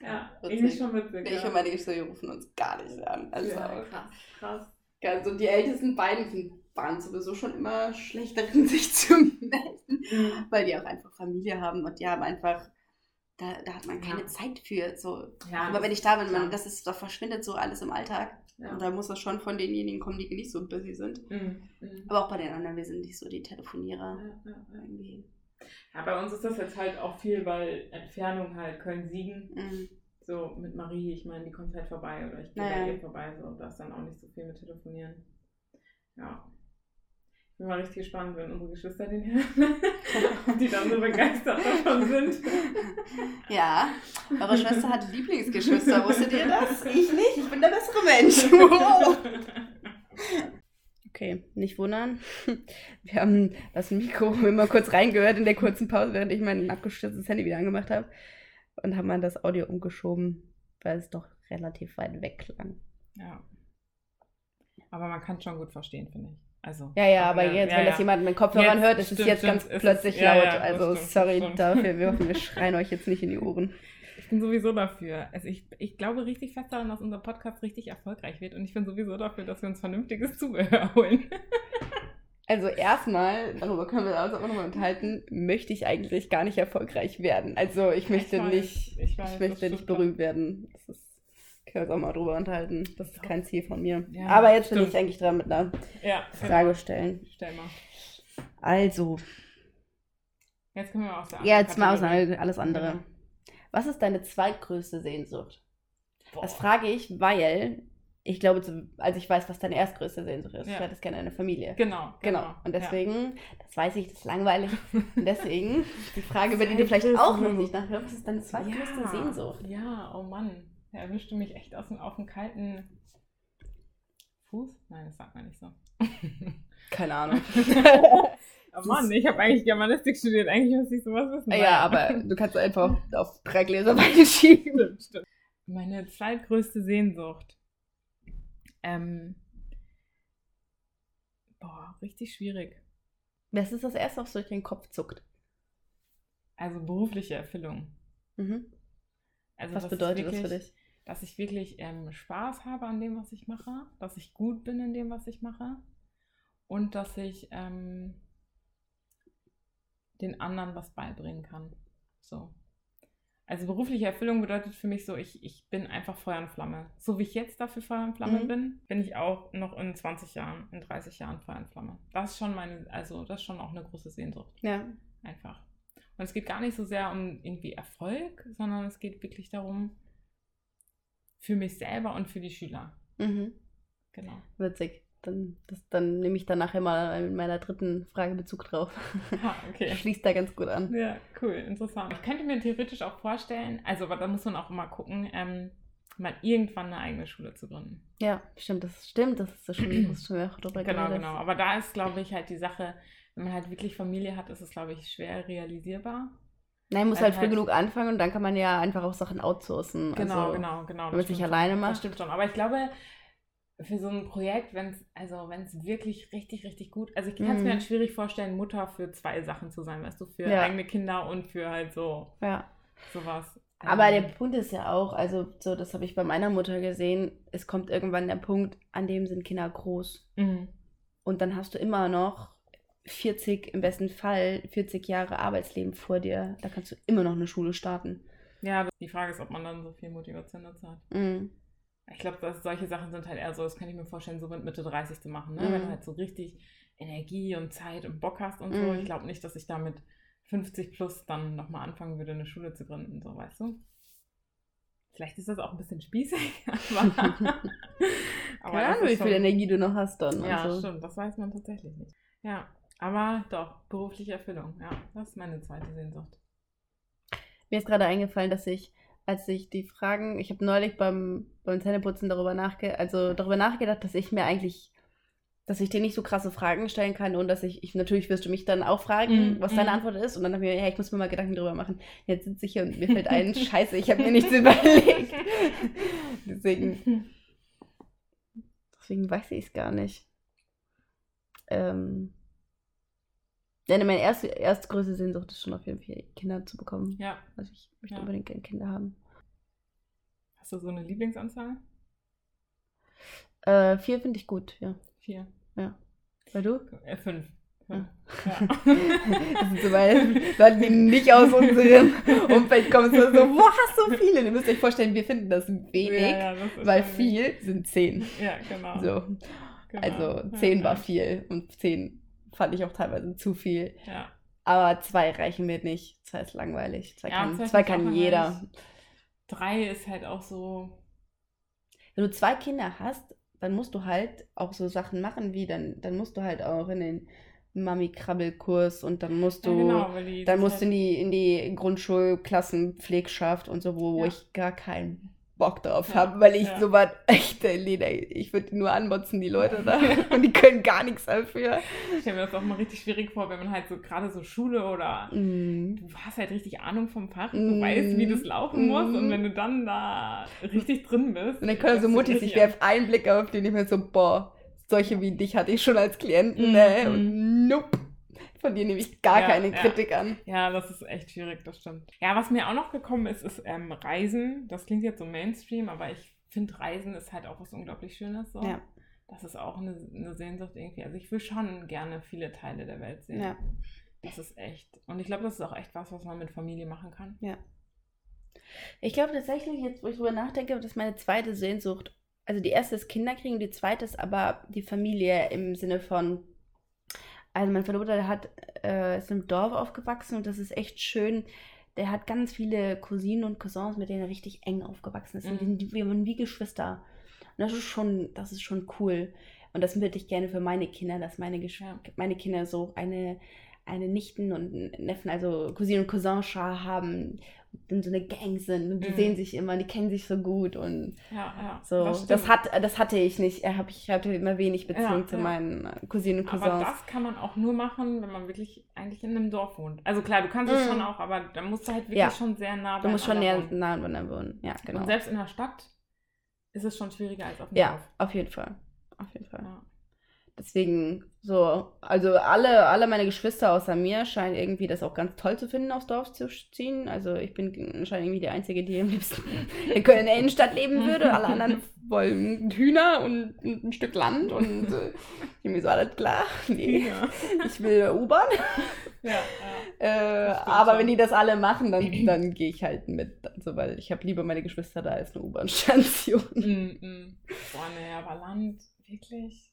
Ja, irgendwie schon witzig. Ich und meine Geschwister rufen uns gar nicht an. Also, ja, krass, krass. Also die ältesten beiden waren sowieso schon immer schlechter in (laughs) sich zu melden, mhm. weil die auch einfach Familie haben und die haben einfach, da, da hat man keine ja. Zeit für. So. Ja, Aber wenn ich da bin, man, das ist, da verschwindet so alles im Alltag. Ja. Und da muss das schon von denjenigen kommen, die nicht so busy sind. Mhm. Mhm. Aber auch bei den anderen, wir sind nicht so die Telefonierer. Ja, ja, irgendwie. Ja, bei uns ist das jetzt halt auch viel, weil Entfernung halt Köln-Siegen. Mhm. So mit Marie, ich meine, die kommt halt vorbei oder ich gehe naja. bei ihr vorbei, so da ist dann auch nicht so viel mit Telefonieren. Ja. Ich bin mal richtig gespannt, wenn unsere Geschwister den hören, (laughs) die dann so begeistert davon sind. Ja, eure Schwester hat Lieblingsgeschwister, wusstet ihr das? Ich nicht, ich bin der bessere Mensch. Wow. (laughs) (laughs) Okay, nicht wundern. (laughs) Wir haben das Mikro (laughs) immer kurz reingehört in der kurzen Pause, während ich mein abgestürztes Handy wieder angemacht habe. Und haben dann das Audio umgeschoben, weil es doch relativ weit weg klang. Ja. Aber man kann es schon gut verstehen, finde ich. Also, ja, ja, aber jetzt, ja, wenn ja. das jemand mit Kopfhörern hört, ist es jetzt ganz plötzlich laut. Ja, also stimmt, sorry dafür, wir (laughs) hoffen, wir schreien euch jetzt nicht in die Ohren. Ich bin sowieso dafür. Also ich, ich glaube richtig fest daran, dass unser Podcast richtig erfolgreich wird und ich bin sowieso dafür, dass wir uns vernünftiges Zubehör (laughs) holen. Also erstmal, darüber können wir uns auch nochmal unterhalten, möchte ich eigentlich gar nicht erfolgreich werden. Also ich möchte Ich weiß, nicht, ich ich, weiß, das möchte nicht berühmt werden. Das ist, können wir uns auch mal drüber unterhalten. Das ist kein Ziel von mir. Ja, Aber jetzt bin stimmt. ich eigentlich dran mit einer Ja, Frage stellen. Stell mal. Also, Jetzt können wir aus der ja, jetzt mal aus alles andere. Genau. Was ist deine zweitgrößte Sehnsucht? Boah. Das frage ich, weil ich glaube, zu- als ich weiß, was deine erstgrößte Sehnsucht ist. Ja. Ich hätte es gerne eine Familie. Genau, Genau. Und Ja. deswegen, das weiß ich, das ist langweilig. Und deswegen, (laughs) die Frage, über die du vielleicht auch noch nicht nachhörst, was ist deine zweitgrößte ja. Sehnsucht? Ja, oh Mann. Er erwischte mich echt aus dem, auf dem kalten Fuß? Nein, das sagt man nicht so. Keine Ahnung. (laughs) (laughs) oh Mann, ich habe eigentlich Germanistik studiert. Eigentlich müsste ich sowas wissen. ja, aber du kannst einfach (laughs) auf drei Gläser (laughs) Wein schieben. Stimmt. Meine zweitgrößte Sehnsucht. Ähm. Boah, richtig schwierig. Das ist das Erste, was durch den Kopf zuckt. Also berufliche Erfüllung. Mhm. Also Was bedeutet ich das für wirklich- dich? Dass ich wirklich ähm, Spaß habe an dem, was ich mache, dass ich gut bin in dem, was ich mache und dass ich ähm, den anderen was beibringen kann. So. Also berufliche Erfüllung bedeutet für mich so, ich, ich bin einfach Feuer und Flamme. So wie ich jetzt dafür Feuer und Flamme Mhm. bin, bin ich auch noch in 20 Jahren, in 30 Jahren Feuer und Flamme. Das ist schon meine, also das ist schon auch eine große Sehnsucht. Ja. Einfach. Und es geht gar nicht so sehr um irgendwie Erfolg, sondern es geht wirklich darum, für mich selber und für die Schüler. Mhm. Genau. Witzig. Dann, das, dann nehme ich da nachher mal in meiner dritten Frage Bezug drauf. Ha, (laughs) okay. Schließt da ganz gut an. Ja, cool, interessant. Ich könnte mir theoretisch auch vorstellen, also aber da muss man auch immer gucken, ähm, mal irgendwann eine eigene Schule zu gründen. Ja, stimmt, das stimmt. Das ist schon, das ist schon auch drüber Genau, genau. Aber da ist, glaube ich, halt die Sache, wenn man halt wirklich Familie hat, ist es, glaube ich, schwer realisierbar. Nein, muss Weil halt früh halt- genug anfangen und dann kann man ja einfach auch Sachen outsourcen. Genau, also, genau, genau. Wenn man sich alleine macht. Das stimmt schon. Aber ich glaube, für so ein Projekt, wenn es also wenn es wirklich richtig, richtig gut, also ich kann es Mhm. mir halt schwierig vorstellen, Mutter für zwei Sachen zu sein, weißt du, für Ja. eigene Kinder und für halt so Ja. sowas. Aber der Ähm, Punkt ist ja auch, also so, das habe ich bei meiner Mutter gesehen, es kommt irgendwann der Punkt, an dem sind Kinder groß. mhm. Und dann hast du immer noch 40, im besten Fall 40 Jahre Arbeitsleben vor dir. Da kannst du immer noch eine Schule starten. Ja, die Frage ist, ob man dann so viel Motivation dazu hat. Mhm. Ich glaube, dass solche Sachen sind halt eher so, das kann ich mir vorstellen, so mit Mitte 30 zu machen, ne? Mhm. Wenn du halt so richtig Energie und Zeit und Bock hast und so. Mhm. Ich glaube nicht, dass ich da mit 50 plus dann nochmal anfangen würde, eine Schule zu gründen, so weißt du. Vielleicht ist das auch ein bisschen spießig, (laughs) aber. (laughs) aber Keine Ahnung, wie viel Energie du noch hast dann. Ja, also. stimmt, das weiß man tatsächlich nicht. Ja, aber doch, berufliche Erfüllung, ja, das ist meine zweite Sehnsucht. Mir ist gerade eingefallen, dass ich, als ich die Fragen, ich habe neulich beim, beim Zähneputzen darüber, nachge also darüber nachgedacht, dass ich mir eigentlich, dass ich dir nicht so krasse Fragen stellen kann und dass ich, ich natürlich wirst du mich dann auch fragen, Mm, was deine mm. Antwort ist und dann habe ich mir, ja, ich muss mir mal Gedanken darüber machen. Jetzt sitze ich hier und mir fällt ein, (laughs) scheiße, ich habe mir nichts überlegt. (laughs) Deswegen, deswegen weiß ich es gar nicht. Ähm, ja, ne, meine erste, erste größte Sehnsucht ist schon auf jeden Fall, Kinder zu bekommen. Ja, Also ich möchte Ja. unbedingt gerne Kinder haben. hast du so eine Lieblingsanzahl? Äh, vier finde ich gut, ja. Vier. Bei du? Äh, fünf. Ja. Ja. (laughs) Das sind so die nicht aus unserem (laughs) Umfeld kommen, so, so, wo hast du viele? Ihr müsst euch vorstellen, wir finden das wenig, Ja, ja, das weil viel sind zehn. Ja, genau. So. genau. Also Ja, zehn war ja. viel und zehn fand ich auch teilweise zu viel. Ja. Aber zwei reichen mir nicht. Zwei ist langweilig. Zwei Ja, kann, zwei kann jeder. Drei ist halt auch so. Wenn du zwei Kinder hast, dann musst du halt auch so Sachen machen wie, dann, dann musst du halt auch in den Mami-Krabbelkurs und dann musst du, ja, genau, dann musst du halt, in die, in die Grundschulklassenpflegschaft und so, wo, wo ich gar keinen Bock drauf Ja, habe, weil ich ja. so was echt, äh, Lena, ich würde nur anmotzen, die Leute da. (laughs) und die können gar nichts dafür. Ich stelle mir das auch mal richtig schwierig vor, wenn man halt so gerade so Schule oder Mm. du hast halt richtig Ahnung vom Fach, du Mhm. weißt, wie das laufen muss und Mhm. wenn du dann da richtig drin bist. Und dann können so das ist Mutis, ich richtig werfe einen Blick auf den, ich mir so, boah, solche wie dich hatte ich schon als Klienten, Mhm. ne? Und nope. Von dir nehme ich gar Ja, keine ja. Kritik an. Ja, das ist echt schwierig, das stimmt. Ja, was mir auch noch gekommen ist, ist ähm, Reisen. Das klingt jetzt so Mainstream, aber ich finde Reisen ist halt auch was unglaublich Schönes. So. Ja. das ist auch eine, eine Sehnsucht irgendwie. Also ich will schon gerne viele Teile der Welt sehen. Ja. Das ist echt. Und ich glaube, das ist auch echt was, was man mit Familie machen kann. Ja. Ich glaube tatsächlich, jetzt wo ich drüber nachdenke, das ist meine zweite Sehnsucht. Also die erste ist Kinderkriegen, die zweite ist aber die Familie im Sinne von, also mein Verlobter der hat, äh, ist im Dorf aufgewachsen und das ist echt schön. Der hat ganz viele Cousinen und Cousins, mit denen er richtig eng aufgewachsen ist. Mhm. Die sind, wir waren wie Geschwister. Und das ist schon, das ist schon cool. Und das würde ich gerne für meine Kinder, dass meine, Gesch Ja. meine Kinder so eine, eine Nichten und Neffen, also Cousinen und Cousinschar haben, und so eine Gang sind und die Mhm. sehen sich immer, die kennen sich so gut und Ja, ja. so. Das, hat, das hatte ich nicht. Ich, hab, ich hatte immer wenig Beziehung Ja, zu ja. meinen Cousinen und Aber Cousins. das kann man auch nur machen, wenn man wirklich eigentlich in einem Dorf wohnt. Also klar, du kannst es Mhm. schon auch, aber da musst du halt wirklich Ja. schon sehr nah du musst schon näher wohnen. nah beieinander wohnen. Ja, genau. Und selbst in der Stadt ist es schon schwieriger als auf dem Ja, Dorf. auf jeden Fall. Auf jeden Fall. Deswegen so, also alle, alle meine Geschwister außer mir scheinen irgendwie das auch ganz toll zu finden, aufs Dorf zu ziehen. Also ich bin anscheinend irgendwie die Einzige, die am liebsten (laughs) in der Innenstadt leben würde. Alle anderen (laughs) wollen Hühner und ein Stück Land und äh, mir so alles klar. (laughs) Nee, Ja. ich will U-Bahn. Ja, ja. Äh, aber schon. wenn die das alle machen, dann, (clears throat) dann gehe ich halt mit. Also, weil ich habe lieber meine Geschwister da als eine U-Bahn-Station. Mm, mm. Boah, nee, aber Land, wirklich.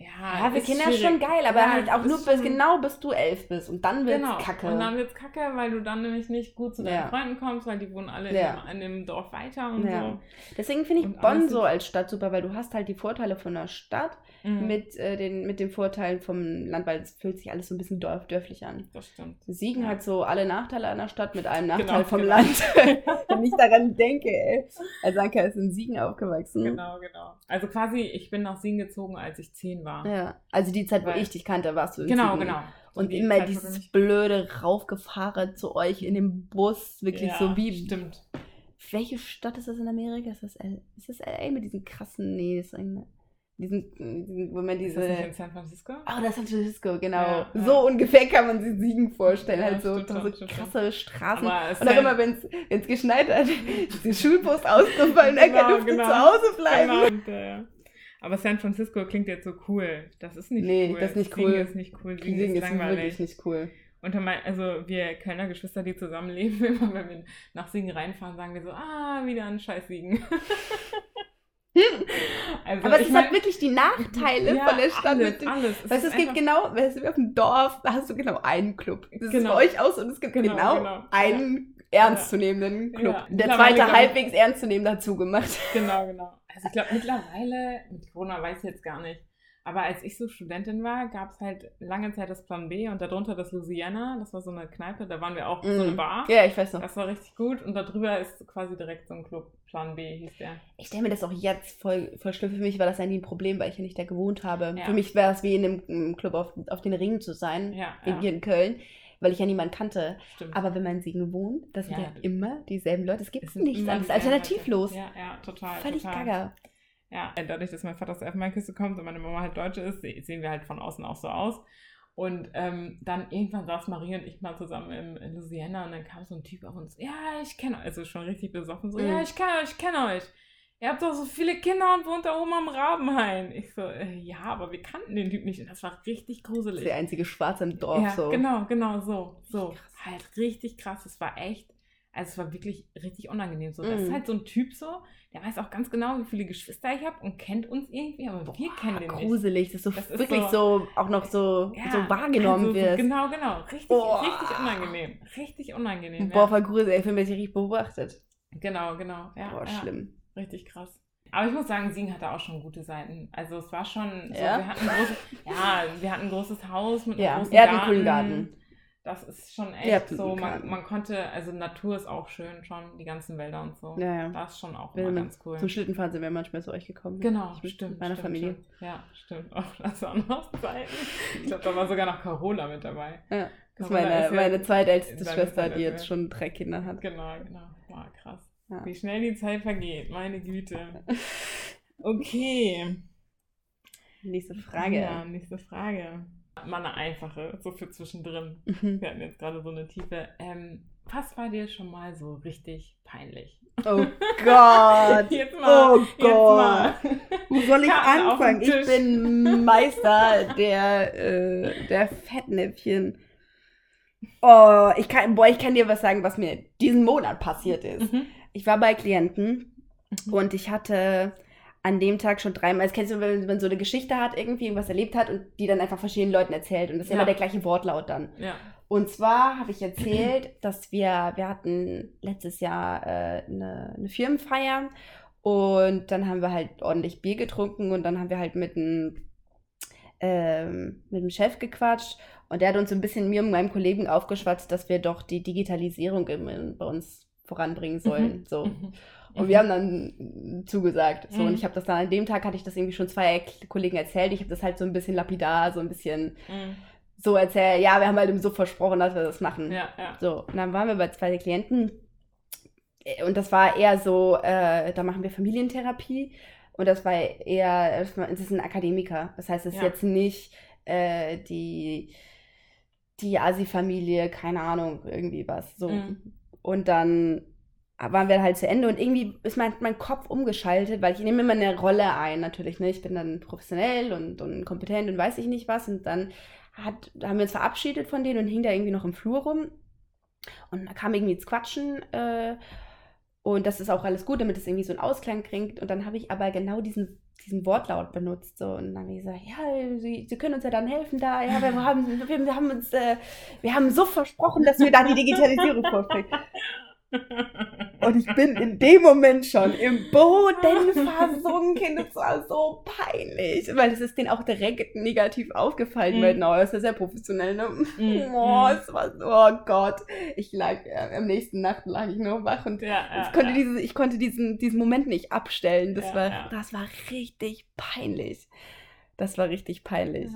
Ja, Ja, für ist Kinder ist schwierig. schon geil, aber Ja, halt auch ist nur bis genau bis du elf bist und dann wird's Genau. kacke. Und dann wird's kacke, weil du dann nämlich nicht gut zu deinen Ja. Freunden kommst, weil die wohnen alle Ja. in, dem, Dorf weiter und Ja. Deswegen finde ich Und Bonn so ist- als Stadt super, weil du hast halt die Vorteile von der Stadt so. Mhm. mit, äh, den, mit den Vorteilen vom Land, weil es fühlt sich alles so ein bisschen dorf, dörflich an. Das stimmt. Siegen Ja. hat so alle Nachteile der Stadt mit einem Genau, Nachteil vom genau. Land. (laughs) Wenn ich daran denke, ey. Also Anka ist in Siegen aufgewachsen. Genau, genau. Also quasi, ich bin nach Siegen gezogen, als ich zehn war. Ja, also die Zeit, wo Weil- ich dich kannte, warst du in Genau, Siegen. genau. So Und immer Zeit, wo dieses blöde Raufgefahren zu euch in dem Bus, wirklich ja, so wie. Stimmt. Welche Stadt ist das in Amerika? Ist das, L ist das LA mit diesen krassen, nee, das ist ein, diesen, diesen, wo man Ist diese. das nicht in San Francisco? Oh, das ist San Francisco, genau. Ja, ja. So ungefähr kann man sich Siegen vorstellen. Ja, halt so, stimmt so krasse Straßen. Und auch ist immer, wenn es geschneit hat, (laughs) ist die Schulbus ausgefallen, er Genau, kann durfte genau. zu Hause bleiben. Genau, und, äh, aber San Francisco klingt jetzt so cool. Das ist nicht Nee, cool. das ist nicht Siegen cool. ist nicht cool. Siegen, Siegen ist ist wirklich nicht cool. Unter mein, also wir Kölner Geschwister, die zusammenleben, (laughs) immer wenn wir nach Siegen reinfahren, sagen wir so, ah, wieder ein scheiß Siegen. (laughs) also Aber es ist mein- wirklich die Nachteile ja, von der Stadt alles, mit dem. alles. Weißt du, ist es gibt genau, weißt du, wie auf dem Dorf, da hast du genau einen Club. Das ist Genau. bei euch aus und es gibt genau, Genau, genau. einen ernstzunehmenden Club. Ja. Der zweite halbwegs ernstzunehmend dazu gemacht. (laughs) Genau, genau. Also ich glaube mittlerweile, mit Corona weiß ich jetzt gar nicht, aber als ich so Studentin war, gab es halt lange Zeit das Plan B und darunter das Louisiana, das war so eine Kneipe, da waren wir auch so eine Mm. Bar. Ja, ich weiß noch. Das war richtig gut und darüber ist quasi direkt so ein Club, Plan B hieß der. Ich stelle mir das auch jetzt voll, voll schlimm. Für mich war das ja nie ein Problem, weil ich ja nicht da gewohnt habe. Ja. Für mich wäre es wie in einem Club auf, auf den Ringen zu sein, Ja, ja. hier in Köln, weil ich ja niemanden kannte. Stimmt. Aber wenn man in Siegen wohnt, das sind ja, immer dieselben Leute. Es gibt nichts anderes. Alternativlos. Ja, ja, total. Völlig total. gaga. Ja, dadurch, dass mein Vater aus der Elfenbeinküste kommt und meine Mama halt Deutsche ist, se- sehen wir halt von außen auch so aus. Und ähm, dann irgendwann saß Marie und ich mal zusammen im, in Louisiana und dann kam so ein Typ auf uns, ja, ich kenne euch, also schon richtig besoffen, so, Mhm. ja, ich kenne euch, ich kenne euch. Ihr habt doch so viele Kinder und wohnt da oben am Rabenhain. Ich so, äh, ja, aber wir kannten den Typ nicht und das war richtig Das ist gruselig. der einzige Schwarze im Dorf. ja, so. genau, genau, so, so. Krass. Halt richtig krass, es war echt, also es war wirklich richtig unangenehm. So, das ist Mhm. halt so ein Typ so, der weiß auch ganz genau, wie viele Geschwister ich habe und kennt uns irgendwie, aber wir kennen den nicht. Gruselig, dass du Das ist wirklich so- so, auch noch so, Ja, so wahrgenommen also so- wirst. Genau, genau. Richtig, Boah. richtig unangenehm. Richtig unangenehm. Boah, ja. voll gruselig. Ich fühle mich richtig beobachtet. Genau, genau. Ja, Boah, ja. schlimm. Richtig krass. Aber ich muss sagen, Siegen hatte auch schon gute Seiten. Also es war schon, so, Ja? wir hatten ein großes, ja, wir hatten ein großes Haus mit einem Ja, großen er hat einen Garten. coolen Garten. Das ist schon echt einen so, man, man konnte, also Natur ist auch schön schon, die ganzen Wälder und so. Ja, ja. Das ist schon auch immer ganz cool. Zum Schlittenfahren sind wir manchmal zu euch gekommen. Genau, Ich mit stimmt. meiner stimmt, Familie. Stimmt. Ja, stimmt. Auch das waren noch Zeiten. Ich glaube, da war sogar noch Carola mit dabei. Ja. Das ist Carola meine, ist ja meine zweitälteste Schwester, die jetzt schon drei Kinder hat. Genau, genau. War krass. Ja. Wie schnell die Zeit vergeht, meine Güte. Okay. Nächste Frage. Ja, nächste Frage. Mal eine einfache, so für zwischendrin. Mhm. Wir hatten jetzt gerade so eine tiefe. Ähm, was war dir schon mal so richtig peinlich? Oh Gott. (laughs) Jetzt mal. Oh Jetzt mal. Gott. Wo soll ich anfangen? Ich bin Meister der, äh, der Fettnäpfchen. Oh, ich kann, boah, ich kann dir was sagen, was mir diesen Monat passiert ist. Mhm. Ich war bei Klienten mhm. und ich hatte an dem Tag schon dreimal, das kennst du, wenn man so eine Geschichte hat, irgendwie irgendwas erlebt hat und die dann einfach verschiedenen Leuten erzählt und das ist ja. immer der gleiche Wortlaut dann. Ja. Und zwar habe ich erzählt, (clears throat) dass wir, wir hatten letztes Jahr äh, eine, eine Firmenfeier und dann haben wir halt ordentlich Bier getrunken und dann haben wir halt mit einem ähm, mit dem Chef gequatscht und der hat uns ein bisschen mir und meinem Kollegen aufgeschwatzt, dass wir doch die Digitalisierung bei uns voranbringen sollen. Mhm. So. Mhm. Und mhm. wir haben dann zugesagt. So, mhm. und ich habe das dann an dem Tag hatte ich das irgendwie schon zwei Kollegen erzählt. Ich habe das halt so ein bisschen lapidar, so ein bisschen mhm. so erzählt. Ja, wir haben halt so versprochen, dass wir das machen. Ja, ja. So, und dann waren wir bei zwei Klienten. Und das war eher so, äh, da machen wir Familientherapie. Und das war eher, es ist ein Akademiker. Das heißt, es ist ja. jetzt nicht äh, die, die Asi-Familie, keine Ahnung, irgendwie was. So. Mhm. Und dann waren wir halt zu Ende und irgendwie ist mein, mein Kopf umgeschaltet, weil ich nehme immer eine Rolle ein, natürlich. Ne? Ich bin dann professionell und, und kompetent und weiß ich nicht was. Und dann hat, haben wir uns verabschiedet von denen und hing da irgendwie noch im Flur rum. Und da kam irgendwie ins Quatschen. Äh, und das ist auch alles gut, damit es irgendwie so einen Ausklang kriegt. Und dann habe ich aber genau diesen, diesen Wortlaut benutzt. So. Und dann habe ich gesagt, ja, Sie, Sie können uns ja dann helfen da. Ja, wir haben, wir haben uns, äh, wir haben so versprochen, dass wir da die Digitalisierung vorstellen. (laughs) Und ich bin in dem Moment schon im Boden (laughs) versunken. Das war so peinlich, weil es ist denen auch direkt negativ aufgefallen. Mm. Weil, no, das ist ja sehr professionell, ne? (laughs) Mm. Oh, es war so, oh Gott. Ich lag, äh, am nächsten Nacht lag ich nur wach und ja, ja, ich konnte, ja. Diese, ich konnte diesen, diesen Moment nicht abstellen. Das, war, das war richtig peinlich. Das war richtig peinlich.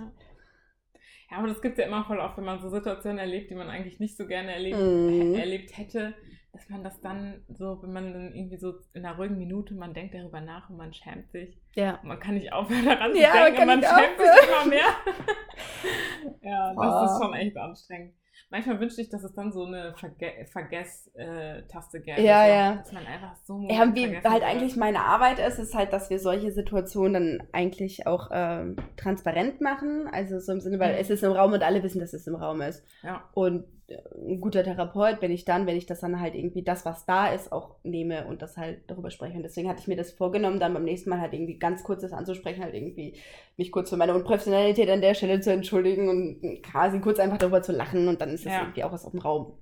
Ja, aber das gibt es ja immer voll oft, wenn man so Situationen erlebt, die man eigentlich nicht so gerne erlebt, mm. erlebt hätte dass man das dann so, wenn man dann irgendwie so in einer ruhigen Minute, man denkt darüber nach und man schämt sich. Ja. man kann nicht aufhören daran ja, zu denken man und man schämt sich immer mehr. (laughs) ja, das oh. ist schon echt anstrengend. Manchmal wünschte ich, dass es dann so eine Verge Vergess-Taste gäbe. Ja, also, ja. Dass man einfach so Ja, wie halt wird. eigentlich meine Arbeit ist, ist halt, dass wir solche Situationen dann eigentlich auch ähm, transparent machen. Also so im Sinne, weil mhm. es ist im Raum und alle wissen, dass es im Raum ist. Ja. Und ein guter Therapeut bin ich dann, wenn ich das dann halt irgendwie das, was da ist, auch nehme und das halt darüber spreche. Und deswegen hatte ich mir das vorgenommen, dann beim nächsten Mal halt irgendwie ganz kurz das anzusprechen, halt irgendwie mich kurz für meine Unprofessionalität an der Stelle zu entschuldigen und quasi kurz einfach darüber zu lachen und dann ist es ja. irgendwie auch was auf dem Raum.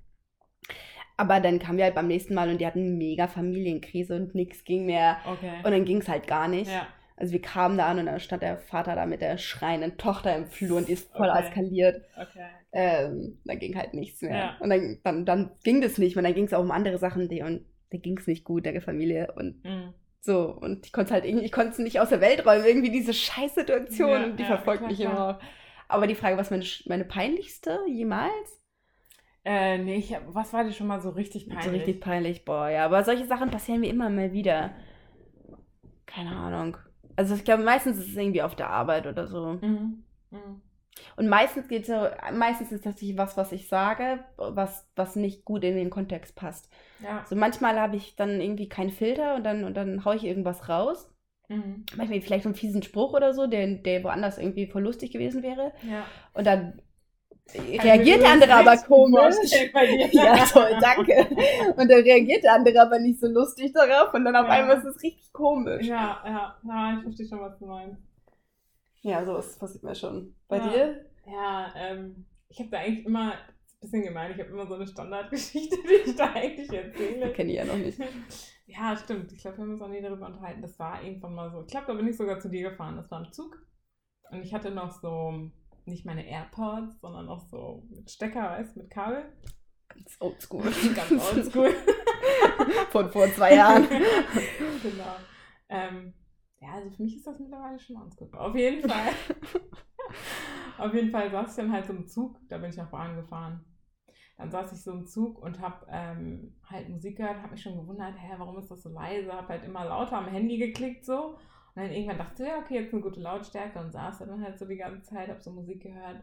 Aber dann kamen wir halt beim nächsten Mal und die hatten mega Familienkrise und nichts ging mehr. Okay. Und dann ging es halt gar nicht. Ja. Also wir kamen da an und dann stand der Vater da mit der schreienden Tochter im Flur und die ist voll okay. eskaliert. Okay. Ähm, dann ging halt nichts mehr. Ja. Und dann, dann, dann ging das nicht mehr. Dann ging es auch um andere Sachen, die und da ging es nicht gut, der Familie. Und mhm. so, und ich konnte halt irgendwie, ich konnte es nicht aus der Welt räumen. Irgendwie diese Scheißsituation, ja, die ja, verfolgt mich immer. Aber die Frage, was meine, meine peinlichste jemals? Äh, nee, ich, was war dir schon mal so richtig peinlich? So richtig peinlich, boah, ja. Aber solche Sachen passieren mir immer mal wieder. Keine Ahnung. Also ich glaube, meistens ist es irgendwie auf der Arbeit oder so. Mhm. Mhm. Und meistens geht so, meistens ist das tatsächlich was, was ich sage, was, was nicht gut in den Kontext passt. Ja. So manchmal habe ich dann irgendwie keinen Filter und dann, und dann haue ich irgendwas raus. Mhm. Manchmal vielleicht einen fiesen Spruch oder so, der, der woanders irgendwie voll lustig gewesen wäre. Ja. Und dann reagiert der andere aber komisch. (laughs) Ja, toll, danke. Und dann reagiert der andere aber nicht so lustig darauf und dann auf ja. einmal ist es richtig komisch. Ja, ja, ja, ich verstehe schon, was du meinst. Ja, sowas passiert mir schon. Bei ja. dir? Ja, ähm, ich habe da eigentlich immer, ein bisschen gemein, ich habe immer so eine Standardgeschichte, (laughs) die ich da eigentlich erzähle. Kenne ich ja noch nicht. (laughs) Ja, stimmt. Ich glaube, wir haben uns auch nie darüber unterhalten. Das war irgendwann mal so. Ich glaube, da bin ich sogar zu dir gefahren. Das war im Zug. Und ich hatte noch so nicht meine AirPods, sondern auch so mit Stecker, weißt mit Kabel. Ganz oldschool. (laughs) Ganz (laughs) oldschool. Von vor zwei Jahren. (laughs) genau. Ähm, ja, also für mich ist das mittlerweile schon ganz gut. Auf jeden Fall. auf jeden Fall saß ich dann halt so im Zug, da bin ich nach Bahn gefahren. Dann saß ich so im Zug und habe ähm, halt Musik gehört, habe mich schon gewundert, hä, warum ist das so leise? Habe halt immer lauter am Handy geklickt so und dann irgendwann dachte ich, ja, okay, jetzt eine gute Lautstärke und saß dann halt so die ganze Zeit, hab so Musik gehört.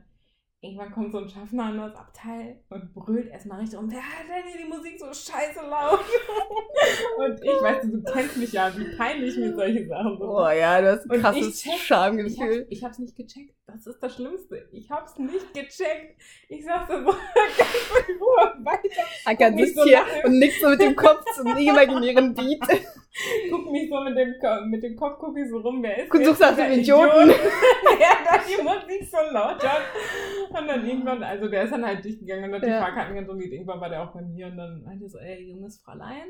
irgendwann kommt so ein Schaffner an das Abteil und brüllt erstmal richtig um, wer hat denn hier die Musik so scheiße laut? (laughs) und ich, weißt du, du kennst mich ja, wie peinlich mir solche Sachen sind. Boah, ja, du hast ein krasses ich check- Schamgefühl. Ich hab's nicht gecheckt. Das ist das Schlimmste. Ich hab's nicht gecheckt. Ich saß da so (laughs) ganz in Ruhe weiter, Acker sitzt so hier und nickt so mit dem Kopf zum imaginären Beat. Guck mich so mit dem, mit dem Kopf, guck ich so rum, wer ist Und suchst nach dem Idioten. (laughs) der da die Musik so laut hat. Und dann irgendwann, also der ist dann halt durchgegangen und hat die Ja. Fahrkarten kontrolliert. Irgendwann war der auch bei mir und dann meinte er so, ey, junges Fräulein.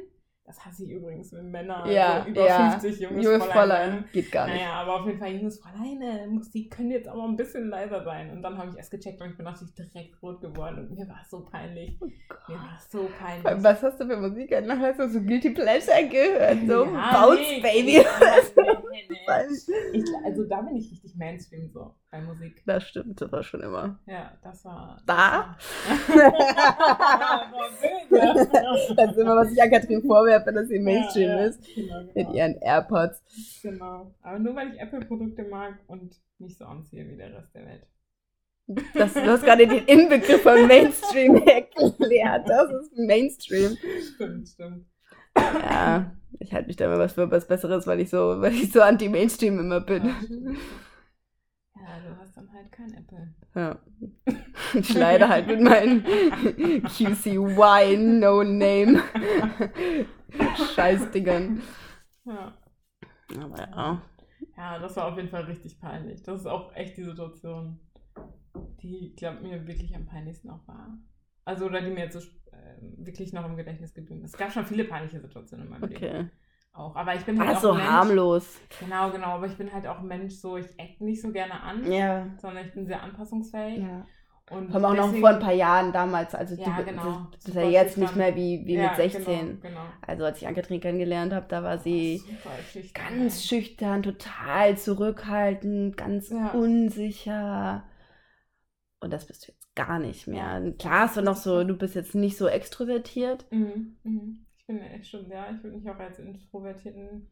Das hasse ich übrigens, wenn Männer Ja, so über ja. 50 junges, Junges Fräulein. Fräulein. Geht gar nicht. Naja, aber auf jeden Fall, junges Fräulein, äh, Musik können jetzt aber ein bisschen leiser sein. Und dann habe ich erst gecheckt und ich bin natürlich direkt rot geworden und mir war es so peinlich. Oh Mir war es so peinlich. Was hast du für Musik an? Hast du so Guilty Pleasure gehört? So Ja, Bounce nee, Baby. nee, nee. Ich, also da bin ich richtig Mainstream so bei Musik. Das stimmt, das war schon immer. Ja, das war. Da? (laughs) Das ist immer, was ich an Katrin vorwerfe, dass sie Mainstream Ja, ja. ist. Genau, Mit genau. ihren AirPods. genau. Aber nur weil ich Apple-Produkte mag und nicht so anziehe wie der Rest der Welt. Das, du hast gerade den Inbegriff von Mainstream (laughs) erklärt. Das ist Mainstream. Stimmt, stimmt. Ja, ich halte mich da immer was für was Besseres, weil ich so, weil ich so anti-Mainstream immer bin. Ja. Ja, du hast dann halt kein Apple. Ja. (laughs) Ich leide halt mit meinen (laughs) QCY No Name (laughs) Scheißdingern. Ja. Aber ja. Ja, das war auf jeden Fall richtig peinlich. Das ist auch echt die Situation, die, glaube mir wirklich am peinlichsten auch war. Also, oder die mir jetzt so äh, wirklich noch im Gedächtnis geblieben ist. Es gab schon viele peinliche Situationen in meinem Leben. Okay. Auch. Aber ich bin halt Ah, so auch Mensch. harmlos. Genau, genau. Aber ich bin halt auch ein Mensch, so ich eck nicht so gerne an, Ja. sondern ich bin sehr anpassungsfähig. ja. Und allem auch noch vor ein paar Jahren damals. Also Ja, du genau. du bist Super ja jetzt nicht mehr wie, wie Ja, mit 16. Genau, genau. Also als ich Ann-Kathrin kennengelernt habe, da war sie Super schüchtern, ganz schüchtern, total zurückhaltend, ganz Ja. unsicher. Und das bist du jetzt gar nicht mehr. Klar hast du noch so, du bist jetzt nicht so extrovertiert. Mhm, mhm. Bin echt schon, ja, ich würde mich auch als introvertierten.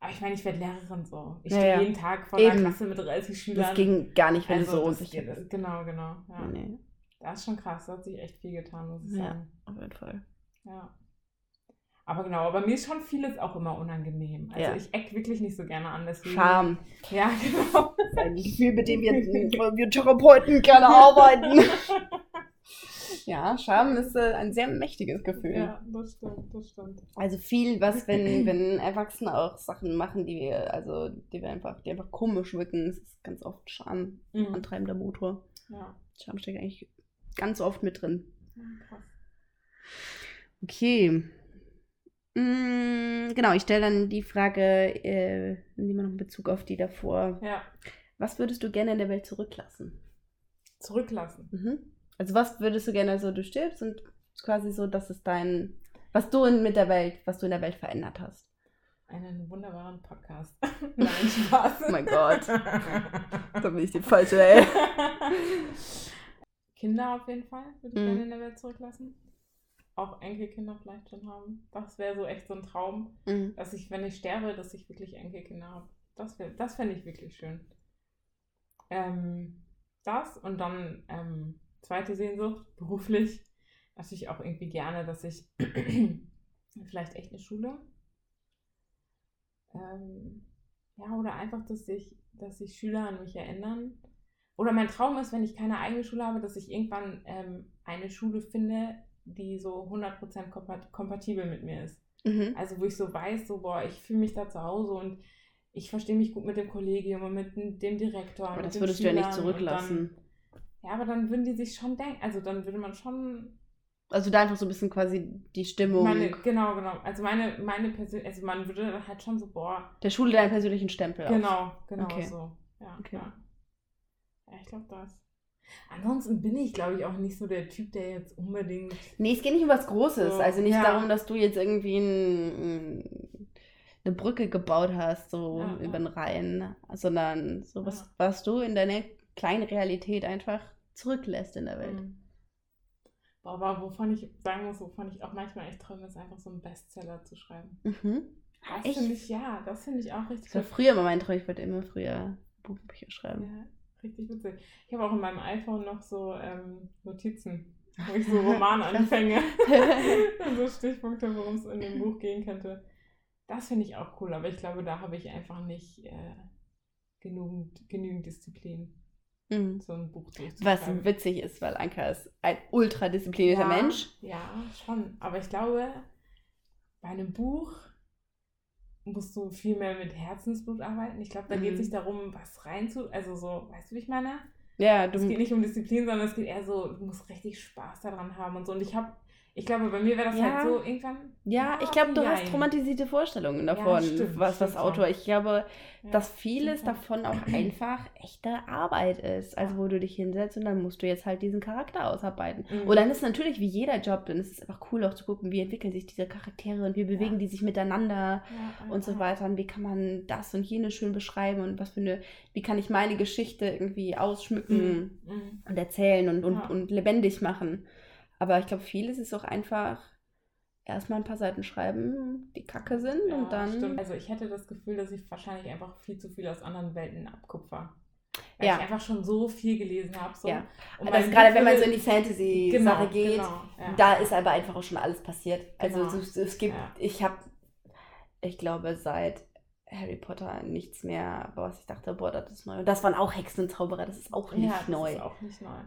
Aber ich meine, ich werde Lehrerin so. Ich Ja, stehe ja. jeden Tag vor einer. Klasse mit 30 Schülern. Das ging gar nicht, wenn also, du so unsicher bist. Genau, genau. Ja. Nee, Das ist schon krass, da hat sich echt viel getan, muss ich Ja. sagen. auf jeden Fall. Ja. Aber genau, aber mir ist schon vieles auch immer unangenehm. Also Ja. ich eck wirklich nicht so gerne an. Deswegen, Scham. Ja, (laughs) genau. Das ist ein Gefühl, mit dem wir, (laughs) wir Therapeuten gerne arbeiten. (laughs) Ja, Scham ist äh, ein sehr mächtiges Gefühl. Ja, das stimmt, das stimmt. Also viel, was, wenn, (clears throat) wenn Erwachsene auch Sachen machen, die wir, also die wir einfach, die einfach komisch wirken, das ist ganz oft Scham, Mhm. antreibender Motor. Ja. Scham steckt eigentlich ganz oft mit drin. Krass. Okay. Mm, genau, ich stelle dann die Frage, äh, nehmen wir noch in Bezug auf die davor. Ja, Was würdest du gerne in der Welt zurücklassen? zurücklassen. Mhm. Also was würdest du gerne, also du stirbst und quasi so, das ist dein, was du in, mit der Welt, was du in der Welt verändert hast. Einen wunderbaren Podcast. (laughs) Nein, Spaß. Oh mein Gott. Da bin ich die falsche, ey. (laughs) Kinder auf jeden Fall würde ich Mhm. gerne in der Welt zurücklassen. Auch Enkelkinder vielleicht schon haben. Das wäre so echt so ein Traum, Mhm. dass ich, wenn ich sterbe, dass ich wirklich Enkelkinder habe. Das, wär- das fände ich wirklich schön. Ähm, das und dann ähm, zweite Sehnsucht, beruflich. Natürlich auch irgendwie gerne, dass ich (clears throat) vielleicht echt eine Schule. Ähm, ja, oder einfach, dass sich dass sich Schüler an mich erinnern. Oder mein Traum ist, wenn ich keine eigene Schule habe, dass ich irgendwann ähm, eine Schule finde, die so 100% kompat kompatibel mit mir ist. Mhm. Also wo ich so weiß, so, boah, ich fühle mich da zu Hause und ich verstehe mich gut mit dem Kollegium und mit dem Direktor. Aber das würdest du ja nicht Schülern zurücklassen. Ja, aber dann würden die sich schon denken, also dann würde man schon Also da einfach so ein bisschen quasi die Stimmung meine, genau, genau, also meine, meine Persön also man würde halt schon so, boah, der Schule deinen persönlichen Stempel auf. genau, genau Okay. so. Ja, Okay. ja. ja ich glaube das. Ansonsten bin ich, glaube ich, auch nicht so der Typ, der jetzt unbedingt. Nee, es geht nicht um was Großes. So, also nicht ja. darum, dass du jetzt irgendwie ein, ein, eine Brücke gebaut hast, so Ja, über den Rhein, sondern so was, was du in deiner kleinen Realität einfach zurücklässt in der Welt. Mhm. Boah, Aber wovon ich sagen muss, wovon ich auch manchmal echt träume, ist einfach so einen Bestseller zu schreiben. Mhm. Das finde ich, ja, das finde ich auch richtig Das war cool. früher immer mein Traum. Ich wollte immer früher Buchbücher schreiben. Ja, richtig witzig. Ich habe auch in meinem iPhone noch so ähm, Notizen, wo ich so Romananfänge (laughs) (laughs) und so Stichpunkte, worum es in dem Buch gehen könnte. Das finde ich auch cool, aber ich glaube, da habe ich einfach nicht äh, genügend, genügend Disziplin. Mhm. So ein Buch Was witzig ist, weil Anka ist ein ultra disziplinierter ja, Mensch. Ja, schon. Aber ich glaube, bei einem Buch musst du viel mehr mit Herzensblut arbeiten. Ich glaube, da mhm. geht es nicht darum, was rein zu, also so, weißt du, wie ich meine? Ja, du. Es geht nicht um Disziplin, sondern es geht eher so, du musst richtig Spaß daran haben und so. Und ich habe ich glaube, bei mir wäre das ja. halt so irgendwann. Ja, ich glaube, du hast romantisierte Vorstellungen davon, ja, stimmt, was das Autor. Ich glaube, ja, dass vieles davon auch (clears throat) einfach echte Arbeit ist. Also, wo du dich hinsetzt und dann musst du jetzt halt diesen Charakter ausarbeiten. Mhm. Und dann ist natürlich wie jeder Job, dann ist es einfach cool auch zu gucken, wie entwickeln sich diese Charaktere und wie bewegen die sich miteinander und so weiter. Und wie kann man das und jenes schön beschreiben und was für eine, wie kann ich meine Geschichte irgendwie ausschmücken mhm. mhm. und erzählen und, und, und lebendig machen. Aber ich glaube, vieles ist auch einfach erstmal ein paar Seiten schreiben, die kacke sind ja, und dann. Stimmt. Also ich hätte das Gefühl, dass ich wahrscheinlich einfach viel zu viel aus anderen Welten abkupfer. Weil ja. ich einfach schon so viel gelesen habe. So. Ja. Also gerade wenn man so in die Fantasy-Sache genau, geht, genau, ja. da ist aber einfach auch schon alles passiert. Also genau. es, es, gibt, ich habe, ich glaube, seit Harry Potter nichts mehr, was ich dachte, boah, das ist neu. Und das waren auch Hexen und Zauberer, das ist auch nicht ja, das neu. ist auch nicht neu.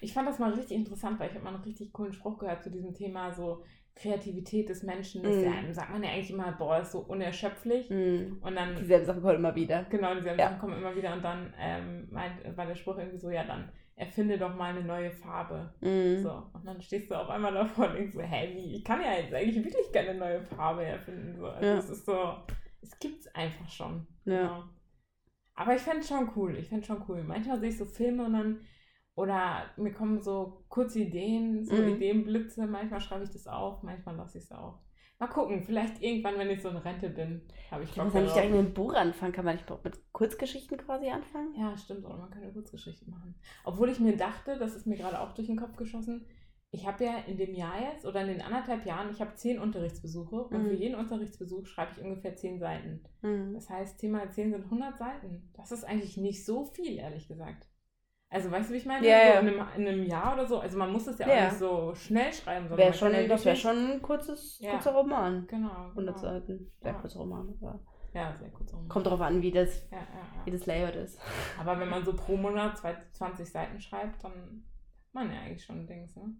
Ich fand das mal richtig interessant, weil ich habe mal einen richtig coolen Spruch gehört zu diesem Thema, so Kreativität des Menschen. Das mm. ja, sagt man ja eigentlich immer, boah, ist so unerschöpflich. Mm. Und dann. Dieselben Sachen kommen immer wieder. Genau, dieselben ja. Sachen kommen immer wieder. Und dann ähm, meint, war der Spruch irgendwie so, ja, dann erfinde doch mal eine neue Farbe. Mm. So. Und dann stehst du auf einmal davor und denkst so, hä, wie? Ich kann ja jetzt eigentlich wirklich keine neue Farbe erfinden. So. Also ja. es ist so es gibt es einfach schon. Ja. Genau. Aber ich fände es schon cool. Ich fände schon cool. Manchmal sehe ich so Filme und dann, oder mir kommen so kurze Ideen, so mhm. Ideenblitze. Manchmal schreibe ich das auf, manchmal lasse ich es auch. Mal gucken, vielleicht irgendwann, wenn ich so in Rente bin, habe ich Bock Wenn ich da mit einem Buch anfangen, kann man nicht mit Kurzgeschichten quasi anfangen? Ja, stimmt, oder man kann ja Kurzgeschichten machen. Obwohl ich mir dachte, das ist mir gerade auch durch den Kopf geschossen, ich habe ja in dem Jahr jetzt oder in den anderthalb Jahren, ich habe zehn Unterrichtsbesuche und für mhm. jeden Unterrichtsbesuch schreibe ich ungefähr zehn Seiten. Mhm. Das heißt, 10 mal 10 sind 100 Seiten. Das ist eigentlich nicht so viel, ehrlich gesagt. Also weißt du, wie ich meine? Ja, so in, einem, in, einem, Jahr oder so. Also man muss es ja, ja. auch nicht so schnell schreiben. Wär schon, das wäre schon ein kurzes, ja. kurzer Roman. Genau. 100 genau. Seiten. Sehr ja. kurzer Roman. Aber ja, sehr kurzer Roman. Kommt darauf an, wie das, wie das Layout ist. Aber wenn man so pro Monat 20 Seiten schreibt, dann hat man ja eigentlich schon Dings, ne?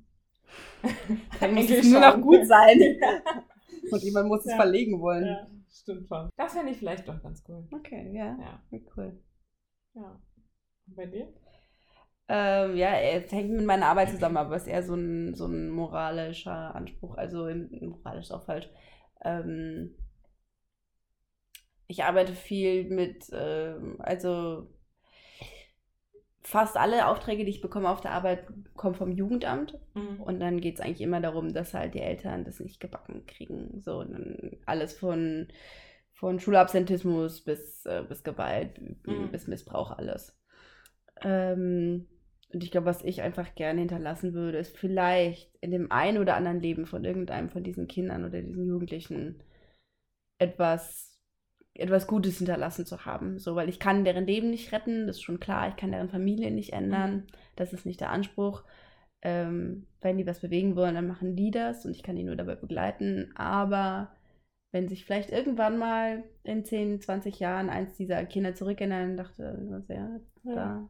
(laughs) Dann muss es nur noch gut sein. (laughs) Und jemand muss ja. es verlegen wollen. Ja, stimmt schon. Das fände ich vielleicht doch ganz cool. Okay, ja. Ja, cool. Ja. Und bei dir? Ähm, ja, es hängt mit meiner Arbeit zusammen, (clears throat) aber es ist eher so ein, so ein moralischer Anspruch. Also moralisch auch falsch. Ähm, ich arbeite viel mit, ähm, also fast alle Aufträge, die ich bekomme auf der Arbeit, kommen vom Jugendamt. Mhm. Und dann geht es eigentlich immer darum, dass halt die Eltern das nicht gebacken kriegen. So, und dann alles von, von Schulabsentismus bis, äh, bis Gewalt, mhm. bis Missbrauch, alles. Ähm, und ich glaube, was ich einfach gerne hinterlassen würde, ist vielleicht in dem einen oder anderen Leben von irgendeinem von diesen Kindern oder diesen Jugendlichen etwas etwas Gutes hinterlassen zu haben. So, weil ich kann deren Leben nicht retten, das ist schon klar, ich kann deren Familie nicht ändern, mhm. das ist nicht der Anspruch. Ähm, wenn die was bewegen wollen, dann machen die das und ich kann die nur dabei begleiten. Aber wenn sich vielleicht irgendwann mal in 10, 20 Jahren eins dieser Kinder zurückerinnern und dachte, ja, ja. da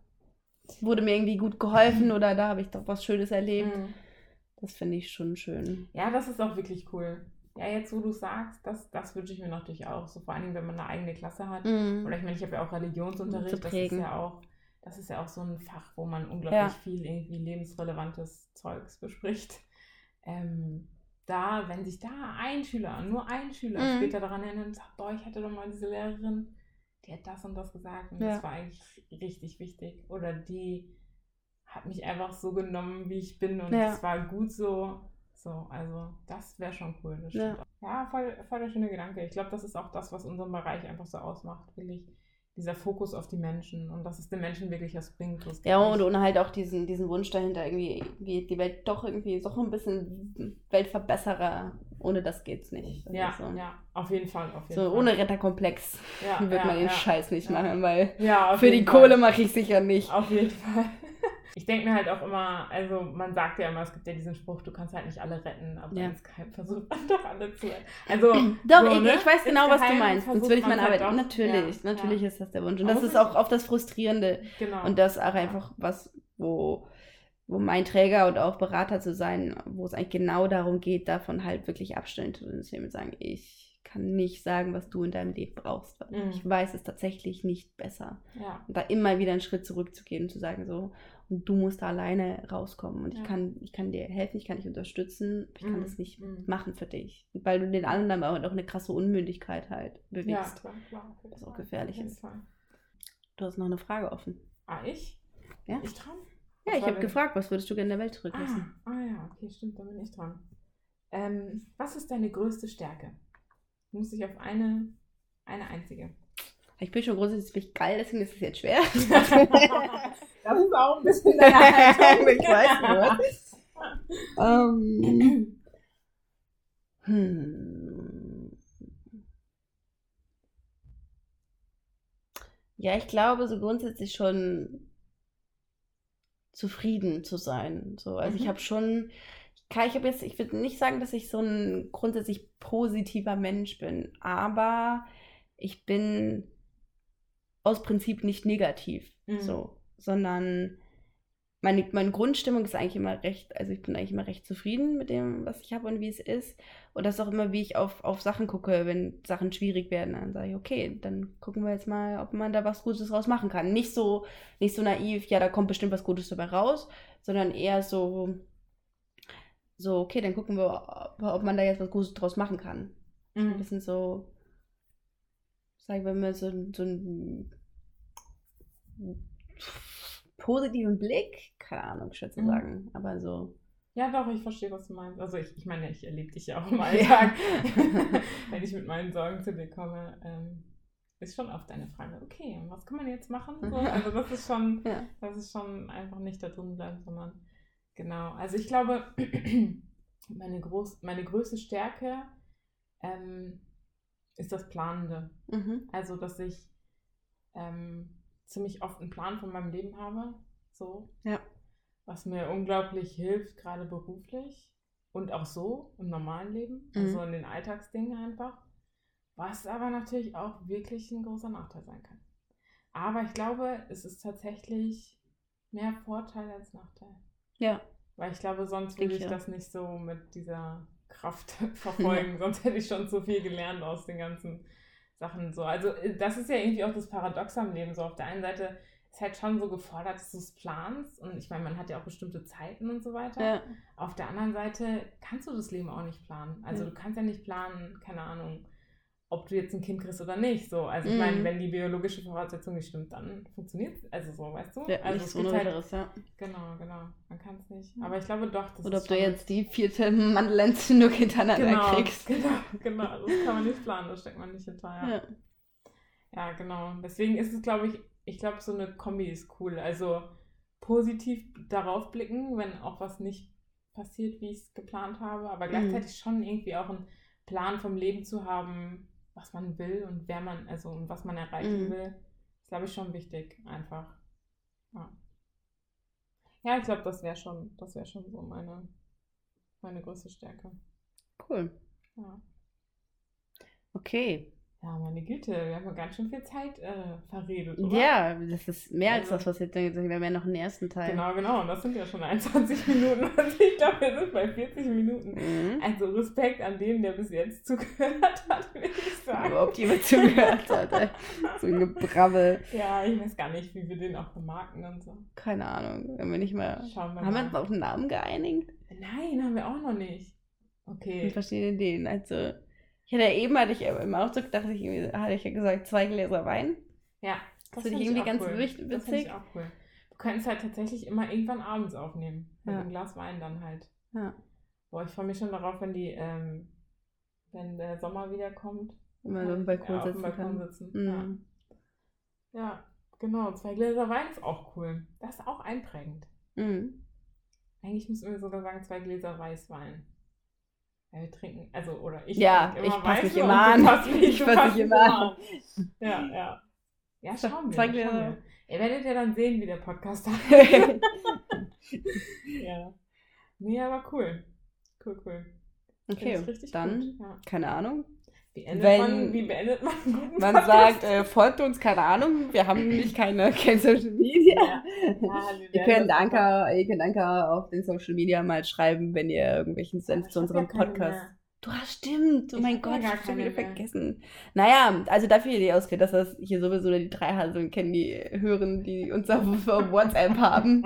wurde mir irgendwie gut geholfen oder da habe ich doch was Schönes erlebt. Mhm. Das finde ich schon schön. Ja, das ist auch wirklich cool. Ja, jetzt wo du sagst, das, das wünsche ich mir natürlich auch. So vor allen Dingen, wenn man eine eigene Klasse hat. Mhm. Oder ich meine, ich habe ja auch Religionsunterricht. Das ist ja auch, das ist ja auch so ein Fach, wo man unglaublich ja. viel irgendwie lebensrelevantes Zeugs bespricht. Ähm, da, wenn sich da ein Schüler, nur ein Schüler mhm. später daran erinnert und sagt, boah, ich hatte doch mal diese Lehrerin, die hat das und das gesagt und ja. das war eigentlich richtig wichtig. Oder die hat mich einfach so genommen, wie ich bin und es ja. war gut so. So, also das wäre schon cool. ja, ja voll, voll der schöne Gedanke. Ich glaube, das ist auch das, was unseren Bereich einfach so ausmacht. Wirklich dieser Fokus auf die Menschen und dass es den Menschen wirklich was bringt. was Ja, und, und halt auch diesen, diesen Wunsch dahinter, irgendwie, die Welt doch irgendwie so ein bisschen Weltverbesserer. Ohne das geht's nicht. Also ja, so. ja, auf jeden Fall. Auf jeden So Fall. ohne Retterkomplex ja, (laughs) wird ja, man den ja. Scheiß nicht machen, weil für die Fall. Kohle mache ich sicher nicht. Auf jeden Fall. Ich denke mir halt auch immer, also man sagt ja immer, es gibt ja diesen Spruch, du kannst halt nicht alle retten, aber Ja. insgeheim versucht man (laughs) doch alle zu retten. Also, (clears throat) Doch, so, ich, ne? ich weiß genau, was du meinst. Sonst würde ich meine halt Arbeit. doch. natürlich, Ja, natürlich ja. ist das der Wunsch. Und das ist auch oft das Frustrierende. Genau. Und das auch einfach was, wo, wo mein Träger und auch Berater zu sein, wo es eigentlich genau darum geht, davon halt wirklich abstellen zu und sagen, ich kann nicht sagen, was du in deinem Leben brauchst, weil Mhm. ich weiß es tatsächlich nicht besser. ja. Und da immer wieder einen Schritt zurückzugehen und zu sagen, so, und du musst da alleine rauskommen. Und Ja. ich kann, ich kann dir helfen, ich kann dich unterstützen, ich kann Mhm. das nicht Mhm. machen für dich. Weil du den anderen dann auch eine krasse Unmündigkeit halt Ja, bewegst. klar, klar. jeden Was auch gefährlich ist. Fall. Du hast noch eine Frage offen. Ah, ich? Ja. Ich dran? Ja, Was ich habe gefragt, was würdest du gerne in der Welt zurücklassen? Ah, ah ja, okay, stimmt, dann bin ich dran. Ähm, was ist deine größte Stärke? Muss ich auf eine, eine einzige. Ich bin schon grundsätzlich geil, deswegen ist es jetzt schwer. (laughs) (laughs) Das ist auch ein bisschen deine Haltung. ich weiß nur. ähm, hm. Ja, ich glaube so grundsätzlich schon zufrieden zu sein. So, also ich Mhm. habe schon, ich, kann- ich habe jetzt, ich würde nicht sagen, dass ich so ein grundsätzlich positiver Mensch bin, aber ich bin aus Prinzip nicht negativ, Mhm. so, sondern meine, meine Grundstimmung ist eigentlich immer recht, also ich bin eigentlich immer recht zufrieden mit dem, was ich habe und wie es ist. Und das ist auch immer, wie ich auf, auf Sachen gucke, wenn Sachen schwierig werden. Dann sage ich, okay, dann gucken wir jetzt mal, ob man da was Gutes draus machen kann. Nicht so, nicht so naiv, ja, da kommt bestimmt was Gutes dabei raus, sondern eher so, so, okay, dann gucken wir, ob, ob man da jetzt was Gutes draus machen kann. Ein Mhm. bisschen so, sagen wir mal, so, so einen positiven Blick. Keine Ahnung, schwer zu Mhm. sagen. Aber so. Ja, doch, ich verstehe, was du meinst. Also ich, ich meine, ich erlebe dich ja auch im. (laughs) Alltag. (laughs) Wenn ich mit meinen Sorgen zu dir komme, ähm, ist schon oft eine Frage, okay, was kann man jetzt machen? So, (laughs) also das ist schon, Ja. das ist schon einfach nicht da drin bleiben, sondern genau. Also ich glaube, (clears throat) meine, groß, meine größte Stärke ähm, ist das Planende. Mhm. Also, dass ich ähm, ziemlich oft einen Plan von meinem Leben habe. So. Ja. Was mir unglaublich hilft, gerade beruflich und auch so im normalen Leben. Mhm. Also in den Alltagsdingen einfach. Was aber natürlich auch wirklich ein großer Nachteil sein kann. Aber ich glaube, es ist tatsächlich mehr Vorteil als Nachteil. Ja. Weil ich glaube, sonst würde ich ich auch. das nicht so mit dieser Kraft (laughs) verfolgen. sonst hätte ich schon zu viel gelernt aus den ganzen Sachen. So. Also äh, das ist ja irgendwie auch das Paradox am Leben. So auf der einen Seite ist halt schon so gefordert, dass du es planst. Und ich meine, man hat ja auch bestimmte Zeiten und so weiter. Ja. Auf der anderen Seite kannst du das Leben auch nicht planen. Also Ja. du kannst ja nicht planen, keine Ahnung, ob du jetzt ein Kind kriegst oder nicht. So. Also ich Mhm. meine, wenn die biologische Voraussetzung nicht stimmt, dann funktioniert es. Also so, weißt du? ja also es gibt halt anderes, ja. Genau, genau. Man kann es nicht. Aber ich glaube doch, das Oder ob du jetzt die vierte Mandelentzündung (laughs) hintereinander genau, kriegst. (laughs) Genau, genau. Das kann man nicht planen, das steckt man nicht hinter. Ja, ja. Ja. genau. Deswegen ist es, glaube ich, ich glaube, so eine Kombi ist cool. Also positiv darauf blicken, wenn auch was nicht passiert, wie ich es geplant habe, aber gleichzeitig schon irgendwie auch einen Plan vom Leben zu haben, was man will und wer man, also und was man erreichen Mhm. will, ist, glaube ich, schon wichtig, einfach. Ja, ja ich glaube, das wäre schon, das wäre schon so meine, meine größte Stärke. Cool. Ja. Okay. Ja, meine Güte, wir haben ja ganz schön viel Zeit äh, verredet, oder? Ja, das ist mehr als Also- das, was jetzt denkt. Wir haben ja noch einen ersten Teil. Genau, genau. Und das sind ja schon 21 (laughs) Minuten. Also ich glaube, wir sind bei 40 Minuten. Mhm. Also Respekt an den, der bis jetzt zugehört hat, (laughs) würde ich sagen. Überhaupt jemand zugehört hat. ey. So ein Gebrabbel. Ja, ich weiß gar nicht, wie wir den auch vermarkten und so. Keine Ahnung. Wenn wir nicht mal. Schauen wir Haben wir mal. uns auf einen Namen geeinigt? Nein, haben wir auch noch nicht. Okay. verschiedenen Ideen. Also, ich hatte eben, hatte ich im Ausdruck, dachte ich, irgendwie, hatte ich ja gesagt, zwei Gläser Wein. Ja. Das find finde ich ich irgendwie auch ganz cool. wich- Das finde witzig. ich auch cool. Können es halt tatsächlich immer irgendwann abends aufnehmen. Mit Ja. einem Glas Wein dann halt. Ja. Boah, ich freue mich schon darauf, wenn die, ähm, wenn der Sommer wiederkommt. Wenn man so dem Balkon ja, sitzen Balkon kann. sitzen. Mhm. Ja, genau. Zwei Gläser Wein ist auch cool. Das ist auch einprägend. Mhm. Eigentlich müssen wir sogar sagen, zwei Gläser Weißwein. Ja, wir trinken, also, oder ich Ja, ich pass mich immer an. (laughs) Ich du pass passt mich immer an. Ja, ja. Ja, schauen wir. Zwei schauen wir. Ihr werdet ja dann sehen, wie der Podcast (laughs) heißt. (laughs) ja. Nee, aber cool. Cool, cool. Okay, dann. Ja. keine Ahnung. Wie, endet Wenn- man, wie beendet man einen guten Man Podcast? sagt, äh, folgt uns, keine Ahnung. Wir haben nämlich keine, (laughs) kein Social Media. Ja. Ja, (laughs) Ihr könnt, Anker, ihr könnt Anker auf den Social Media mal schreiben, wenn ihr irgendwelchen Senf Ich zu unserem Podcast. mehr. Du hast stimmt. Oh Ich mein Gott, ich hab schon wieder vergessen. Naja, also dafür die ausgeht, dass das hier sowieso nur die drei Haseln kennen, die hören, die uns auf, (laughs) auf WhatsApp haben.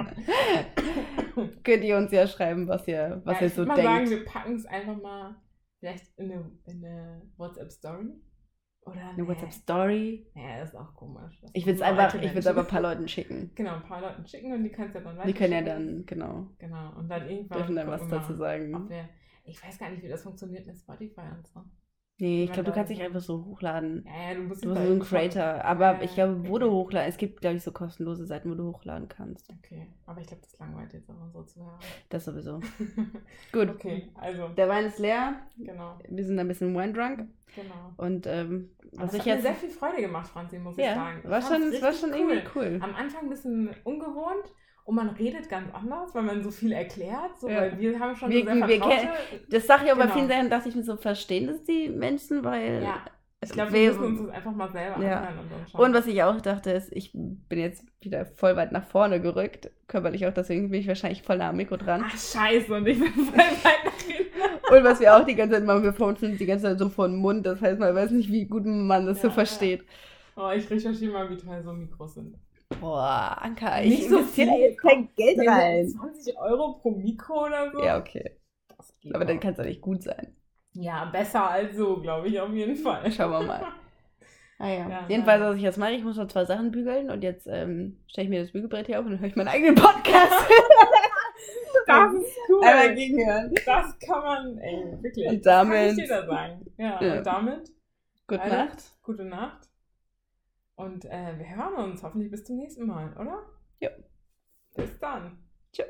Könnt ihr uns ja schreiben, was ihr, was ja, ihr ich so würd mal denkt. sagen, wir packen es einfach mal vielleicht in eine, in eine WhatsApp-Story. Oder Eine nee. WhatsApp-Story. Ja, das ist auch komisch. Das Ich will es einfach, ich will es Menschen. aber ein paar Leuten schicken. (laughs) Genau, ein paar Leuten schicken und die kannst ja dann Die können ja dann, genau, Genau, und dann irgendwann. dürfen dann was dazu sagen. Wir, ich weiß gar nicht, wie das funktioniert mit Spotify und so. Nee, ich glaube, du kannst so- nicht einfach so hochladen. Ja, ja, du musst Du da so ein Creator. Aber Ja, ich glaube, okay. wo du hochladen, es gibt, glaube ich, so kostenlose Seiten, wo du hochladen kannst. Okay, aber ich glaube, das langweilt jetzt auch unsere Zuhörer. Das sowieso. (laughs) Gut. okay, also, Der Wein ist leer. genau, Wir sind ein bisschen wine drunk. genau. Und ähm, was ich hat mir jetzt. sehr viel Freude gemacht, Franzi, muss ich Ja, sagen. Ich war schon, war schon cool. irgendwie cool. Am Anfang ein bisschen ungewohnt und man redet ganz anders, weil man so viel erklärt. So, Ja. weil wir haben schon Wir- so sehr wir vertraute... Das sage ich auch bei Genau. vielen Sachen, dass ich mir so verstehen, dass die Menschen, weil. Ja, ich glaube, wir- wir müssen uns das einfach mal selber Ja. und dann schauen. Und was ich auch dachte, ist, ich bin jetzt wieder voll weit nach vorne gerückt. Körperlich auch, deswegen bin ich wahrscheinlich voll nah am Mikro dran. Ach, scheiße, und ich bin voll weit nach hinten. Und was wir auch die ganze Zeit machen, wir funzeln die ganze Zeit so vor den Mund. Das heißt, man weiß nicht, wie gut man das so Ja, versteht. Oh, ich recherchiere mal, wie teuer so Mikros sind. Boah, Anka, Nicht ich so investiere da viel, jetzt kein Geld rein. 20 Euro pro Mikro oder so? Ja, okay. Aber dann kann es doch nicht gut sein. Ja, besser als so, glaube ich, auf jeden Fall. Schauen wir mal. (laughs) Ah ja. Ja, Jedenfalls, ja. was ich jetzt mache, ich muss noch zwei Sachen bügeln und jetzt ähm, stelle ich mir das Bügelbrett hier auf und dann höre ich meinen eigenen Podcast. (laughs) Das ist cool. Einmal gegenhören. Das kann man, ey, wirklich. Und das kann damit- nicht jeder sagen. Ja, Ja. und damit Gute? Nacht. gute Nacht. Und äh, wir hören uns hoffentlich bis zum nächsten Mal, oder? Ja. Bis dann. Tschö.